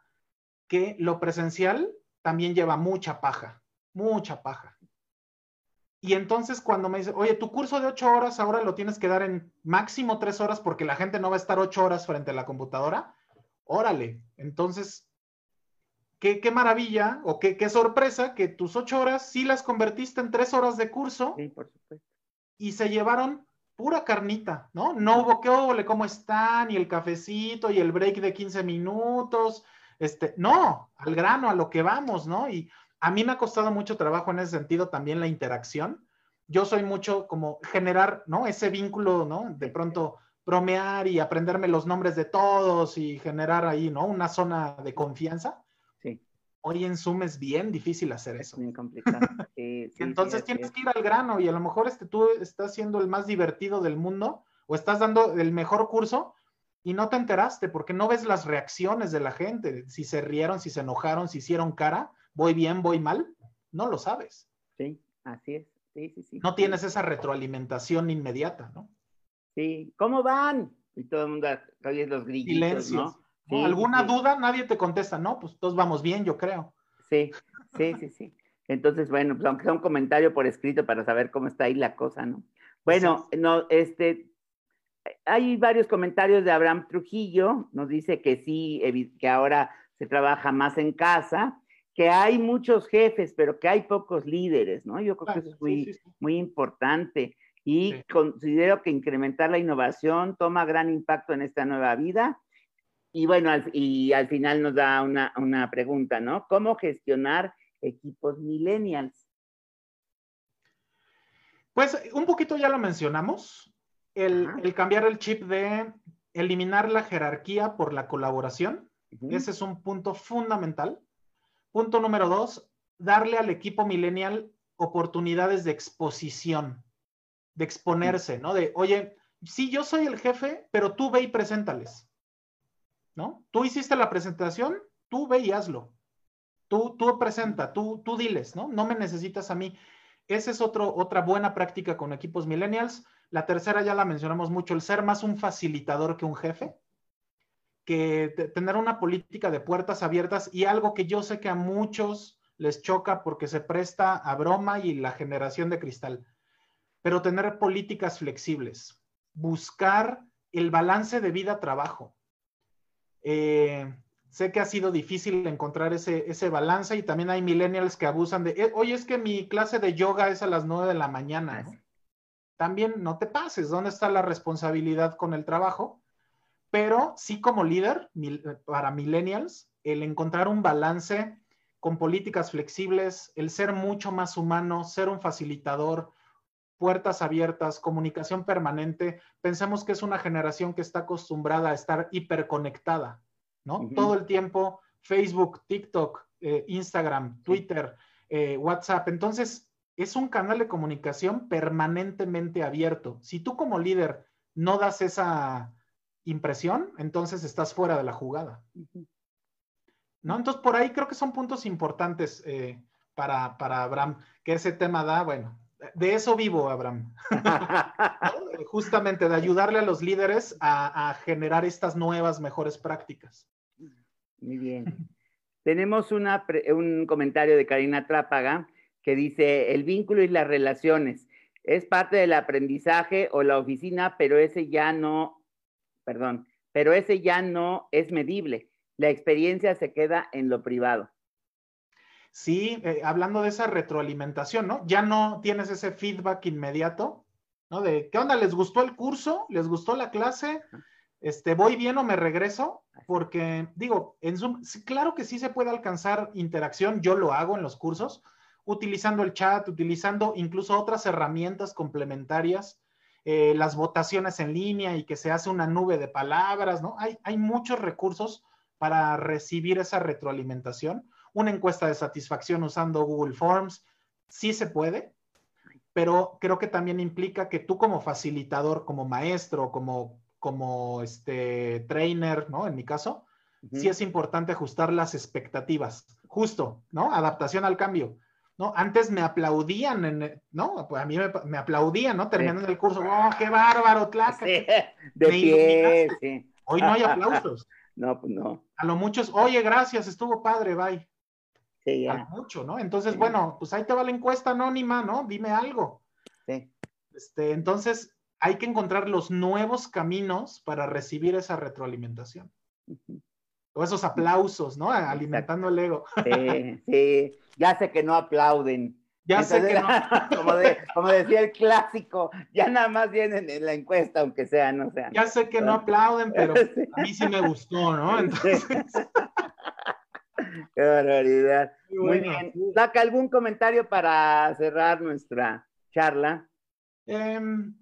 B: que lo presencial también lleva mucha paja, mucha paja. Y entonces cuando me dice, oye, tu curso de ocho horas ahora lo tienes que dar en máximo tres horas porque la gente no va a estar ocho horas frente a la computadora, órale. Entonces, qué, qué maravilla o qué, qué, sorpresa que tus ocho horas sí las convertiste en tres horas de curso.
A: Sí, por supuesto.
B: Y se llevaron pura carnita, ¿no? No hubo qué hubo, cómo están, y el cafecito, y el break de 15 minutos. Este, no, al grano, a lo que vamos, ¿no? Y a mí me ha costado mucho trabajo en ese sentido también la interacción. Yo soy mucho como generar, ¿no? Ese vínculo, ¿no? De pronto bromear y aprenderme los nombres de todos y generar ahí, ¿no? Una zona de confianza.
A: Sí.
B: Hoy en Zoom es bien difícil hacer eso.
A: Es bien complicado. Sí, sí, [laughs]
B: Entonces
A: sí,
B: tienes
A: es.
B: que ir al grano y a lo mejor este, tú estás siendo el más divertido del mundo o estás dando el mejor curso y no te enteraste porque no ves las reacciones de la gente, si se rieron, si se enojaron, si hicieron cara, voy bien, voy mal, no lo sabes.
A: Sí, así es. Sí, sí, sí.
B: No tienes esa retroalimentación inmediata, ¿no?
A: Sí, ¿cómo van? Y todo el mundo oye los grillitos. Sí,
B: ¿Alguna
A: sí.
B: duda? Nadie te contesta, no, pues todos vamos bien, yo creo.
A: Sí, sí, sí, sí. Entonces, bueno, pues aunque sea un comentario por escrito para saber cómo está ahí la cosa, ¿no? Bueno, no, este, hay varios comentarios de Abraham Trujillo, nos dice que sí, que ahora se trabaja más en casa, que hay muchos jefes, pero que hay pocos líderes, ¿no? Yo creo que eso es muy,
B: Sí, sí, sí.
A: muy importante y
B: Sí.
A: considero que incrementar la innovación toma gran impacto en esta nueva vida. Y bueno, al, y al final nos da una, una pregunta, ¿no? ¿Cómo gestionar equipos millennials?
B: Pues un poquito ya lo mencionamos, el, el cambiar el chip de eliminar la jerarquía por la colaboración. Ese es un punto fundamental. Punto número dos, darle al equipo millennial oportunidades de exposición, de exponerse, ¿no? De, oye, sí, yo soy el jefe, pero tú ve y preséntales, ¿no? Tú hiciste la presentación, tú ve y hazlo. Tú, tú presenta, tú, tú diles, ¿no? No me necesitas a mí. Esa es otra buena práctica con equipos millennials. La tercera ya la mencionamos mucho, el ser más un facilitador que un jefe que te- tener una política de puertas abiertas y algo que yo sé que a muchos les choca porque se presta a broma y la generación de cristal, pero tener políticas flexibles, buscar el balance de vida-trabajo. Eh, sé que ha sido difícil encontrar ese, ese balance y también hay millennials que abusan de, "Eh, oye, es que mi clase de yoga es a las 9 de la mañana. ¿no? También no te pases, ¿dónde está la responsabilidad con el trabajo? Pero sí como líder para millennials, el encontrar un balance con políticas flexibles, el ser mucho más humano, ser un facilitador, puertas abiertas, comunicación permanente. Pensemos que es una generación que está acostumbrada a estar hiperconectada, ¿no? Todo el tiempo, Facebook, TikTok, eh, Instagram, Twitter, eh, WhatsApp. Entonces, es un canal de comunicación permanentemente abierto. Si tú como líder no das esa impresión, entonces estás fuera de la jugada. ¿no? Entonces, por ahí creo que son puntos importantes eh, para, para Abraham, que ese tema da, bueno, de eso vivo, Abraham. [laughs] ¿no? Justamente de ayudarle a los líderes a, a generar estas nuevas, mejores prácticas.
A: Muy bien. Tenemos una un comentario de Karina Trápaga que dice, el vínculo y las relaciones es parte del aprendizaje o la oficina, pero ese ya no, perdón, pero ese ya no es medible. La experiencia se queda en lo privado.
B: Sí, eh, hablando de esa retroalimentación, ¿no? Ya no tienes ese feedback inmediato, ¿no? De, ¿qué onda? ¿Les gustó el curso? ¿Les gustó la clase? Este, ¿Voy bien o me regreso? Porque, digo, en Zoom, claro que sí se puede alcanzar interacción, yo lo hago en los cursos, utilizando el chat, utilizando incluso otras herramientas complementarias, eh, las votaciones en línea y que se hace una nube de palabras, ¿no? Hay, hay muchos recursos para recibir esa retroalimentación una encuesta de satisfacción usando Google Forms, sí se puede, pero creo que también implica que tú como facilitador, como maestro, como, como este trainer, ¿no? En mi caso,
A: Ujú.
B: sí es importante ajustar las expectativas, justo, ¿no? Adaptación al cambio. ¿No? Antes me aplaudían, en, ¿no? Pues a mí me, me aplaudían, ¿no? Terminando el curso, ¡oh, qué bárbaro, tlaca!
A: Sí, de pie, sí.
B: Hoy no hay aplausos. [laughs]
A: No, pues no.
B: A lo muchos, oye, gracias, estuvo padre, bye.
A: Sí,
B: A
A: ya.
B: lo mucho, ¿no? Entonces, bueno, pues ahí te va la encuesta anónima, ¿no? Dime algo.
A: Sí.
B: Este, entonces, hay que encontrar los nuevos caminos para recibir esa retroalimentación.
A: Ujú.
B: O esos aplausos, ¿no? Alimentando el ego.
A: Sí, [laughs] sí, ya sé que no aplauden.
B: Ya sé que no. [laughs]
A: Como, decía el clásico, ya nada más vienen en la encuesta, aunque sea, no sea.
B: Ya sé que no aplauden, pero [laughs] a mí sí me gustó, ¿no? Entonces.
A: Qué barbaridad. Muy, bien. Saca ¿algún comentario para cerrar nuestra charla?
B: Em,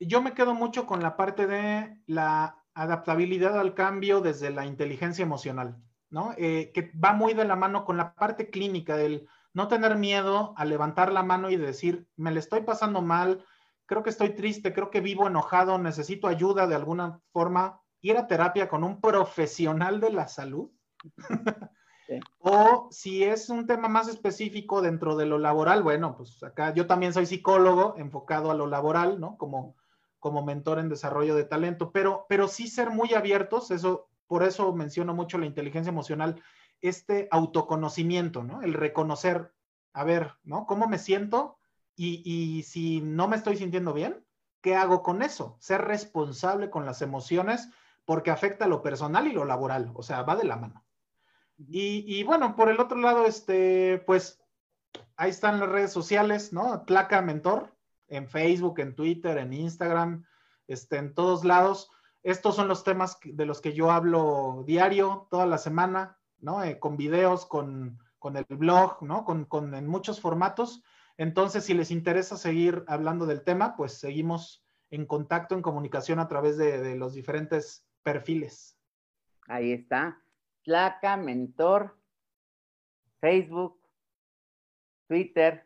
B: yo me quedo mucho con la parte de la adaptabilidad al cambio desde la inteligencia emocional, ¿no? Eh, que va muy de la mano con la parte clínica del no tener miedo a levantar la mano y decir, me le estoy pasando mal, creo que estoy triste, creo que vivo enojado, necesito ayuda de alguna forma, ir a terapia con un profesional de la salud. [laughs] O si es un tema más específico dentro de lo laboral, bueno, pues acá yo también soy psicólogo enfocado a lo laboral, ¿no? Como, como mentor en desarrollo de talento, pero, pero sí ser muy abiertos, eso, por eso menciono mucho la inteligencia emocional, este autoconocimiento, ¿no? El reconocer, a ver, ¿no? ¿Cómo me siento? Y, y si no me estoy sintiendo bien, ¿qué hago con eso? Ser responsable con las emociones porque afecta lo personal y lo laboral, o sea, va de la mano. Y, bueno, por el otro lado, este, pues ahí están las redes sociales, ¿no? Placa Mentor, en Facebook, en Twitter, en Instagram, este, en todos lados. Estos son los temas de los que yo hablo diario, toda la semana, ¿no? Eh, con videos, con, el blog, ¿no? Con, en muchos formatos. Entonces, si les interesa seguir hablando del tema, pues seguimos en contacto, en comunicación a través de los diferentes perfiles.
A: Ahí está. Placa, Mentor, Facebook, Twitter,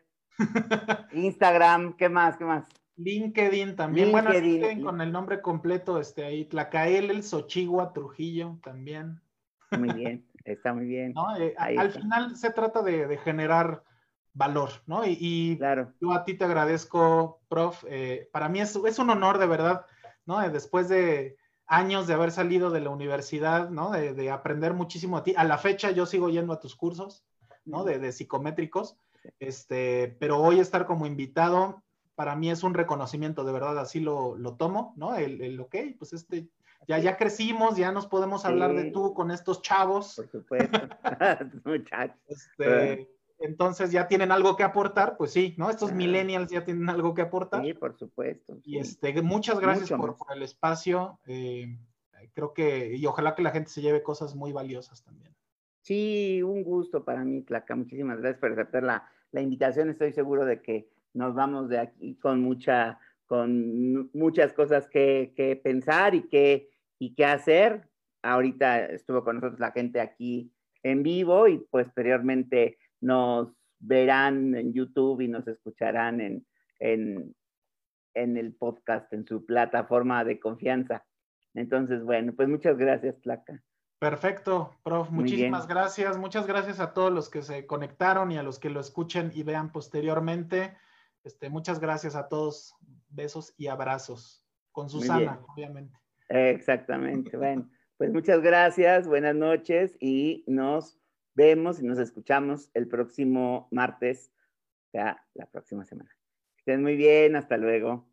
A: Instagram, ¿qué más? ¿Qué más?
B: LinkedIn también. Bueno, LinkedIn con el nombre completo, este ahí, Tlacael, el Xochigua, Trujillo también.
A: Muy bien, está muy bien.
B: Eh, al final se trata de, generar valor, ¿no? Y, claro. yo a ti te agradezco, prof. Eh, para mí es, es, un honor de verdad, ¿no? Eh, después de años de haber salido de la universidad, ¿no? De, aprender muchísimo a ti. A la fecha yo sigo yendo a tus cursos, ¿no? De, psicométricos, este, pero hoy estar como invitado, para mí es un reconocimiento, de verdad, así lo, tomo, ¿no? El, el, ok, pues este, ya, ya crecimos, ya nos podemos hablar de tú con estos chavos.
A: Por supuesto, [laughs] muchachos.
B: Este, entonces ya tienen algo que aportar, pues sí, ¿no? Estos millennials ya tienen algo que aportar.
A: Sí, por supuesto.
B: Y este, muchas gracias por, el espacio. Eh, creo que, y ojalá que la gente se lleve cosas muy valiosas también.
A: Sí, un gusto para mí, Tlaca. Muchísimas gracias por aceptar la, invitación. Estoy seguro de que nos vamos de aquí con mucha, con muchas cosas que, que pensar y que, y que hacer. Ahorita estuvo con nosotros la gente aquí en vivo y posteriormente nos verán en YouTube y nos escucharán en, en, el podcast, en su plataforma de confianza. Entonces, bueno, pues muchas gracias, Placa.
B: Perfecto, prof. Muchísimas gracias. Muchas gracias a todos los que se conectaron y a los que lo escuchen y vean posteriormente. Este, muchas gracias a todos. Besos y abrazos. Con Susana, obviamente.
A: Exactamente. [laughs] bueno, pues muchas gracias. Buenas noches y nos vemos y nos escuchamos el próximo martes, o sea, la próxima semana. estén muy bien, hasta luego.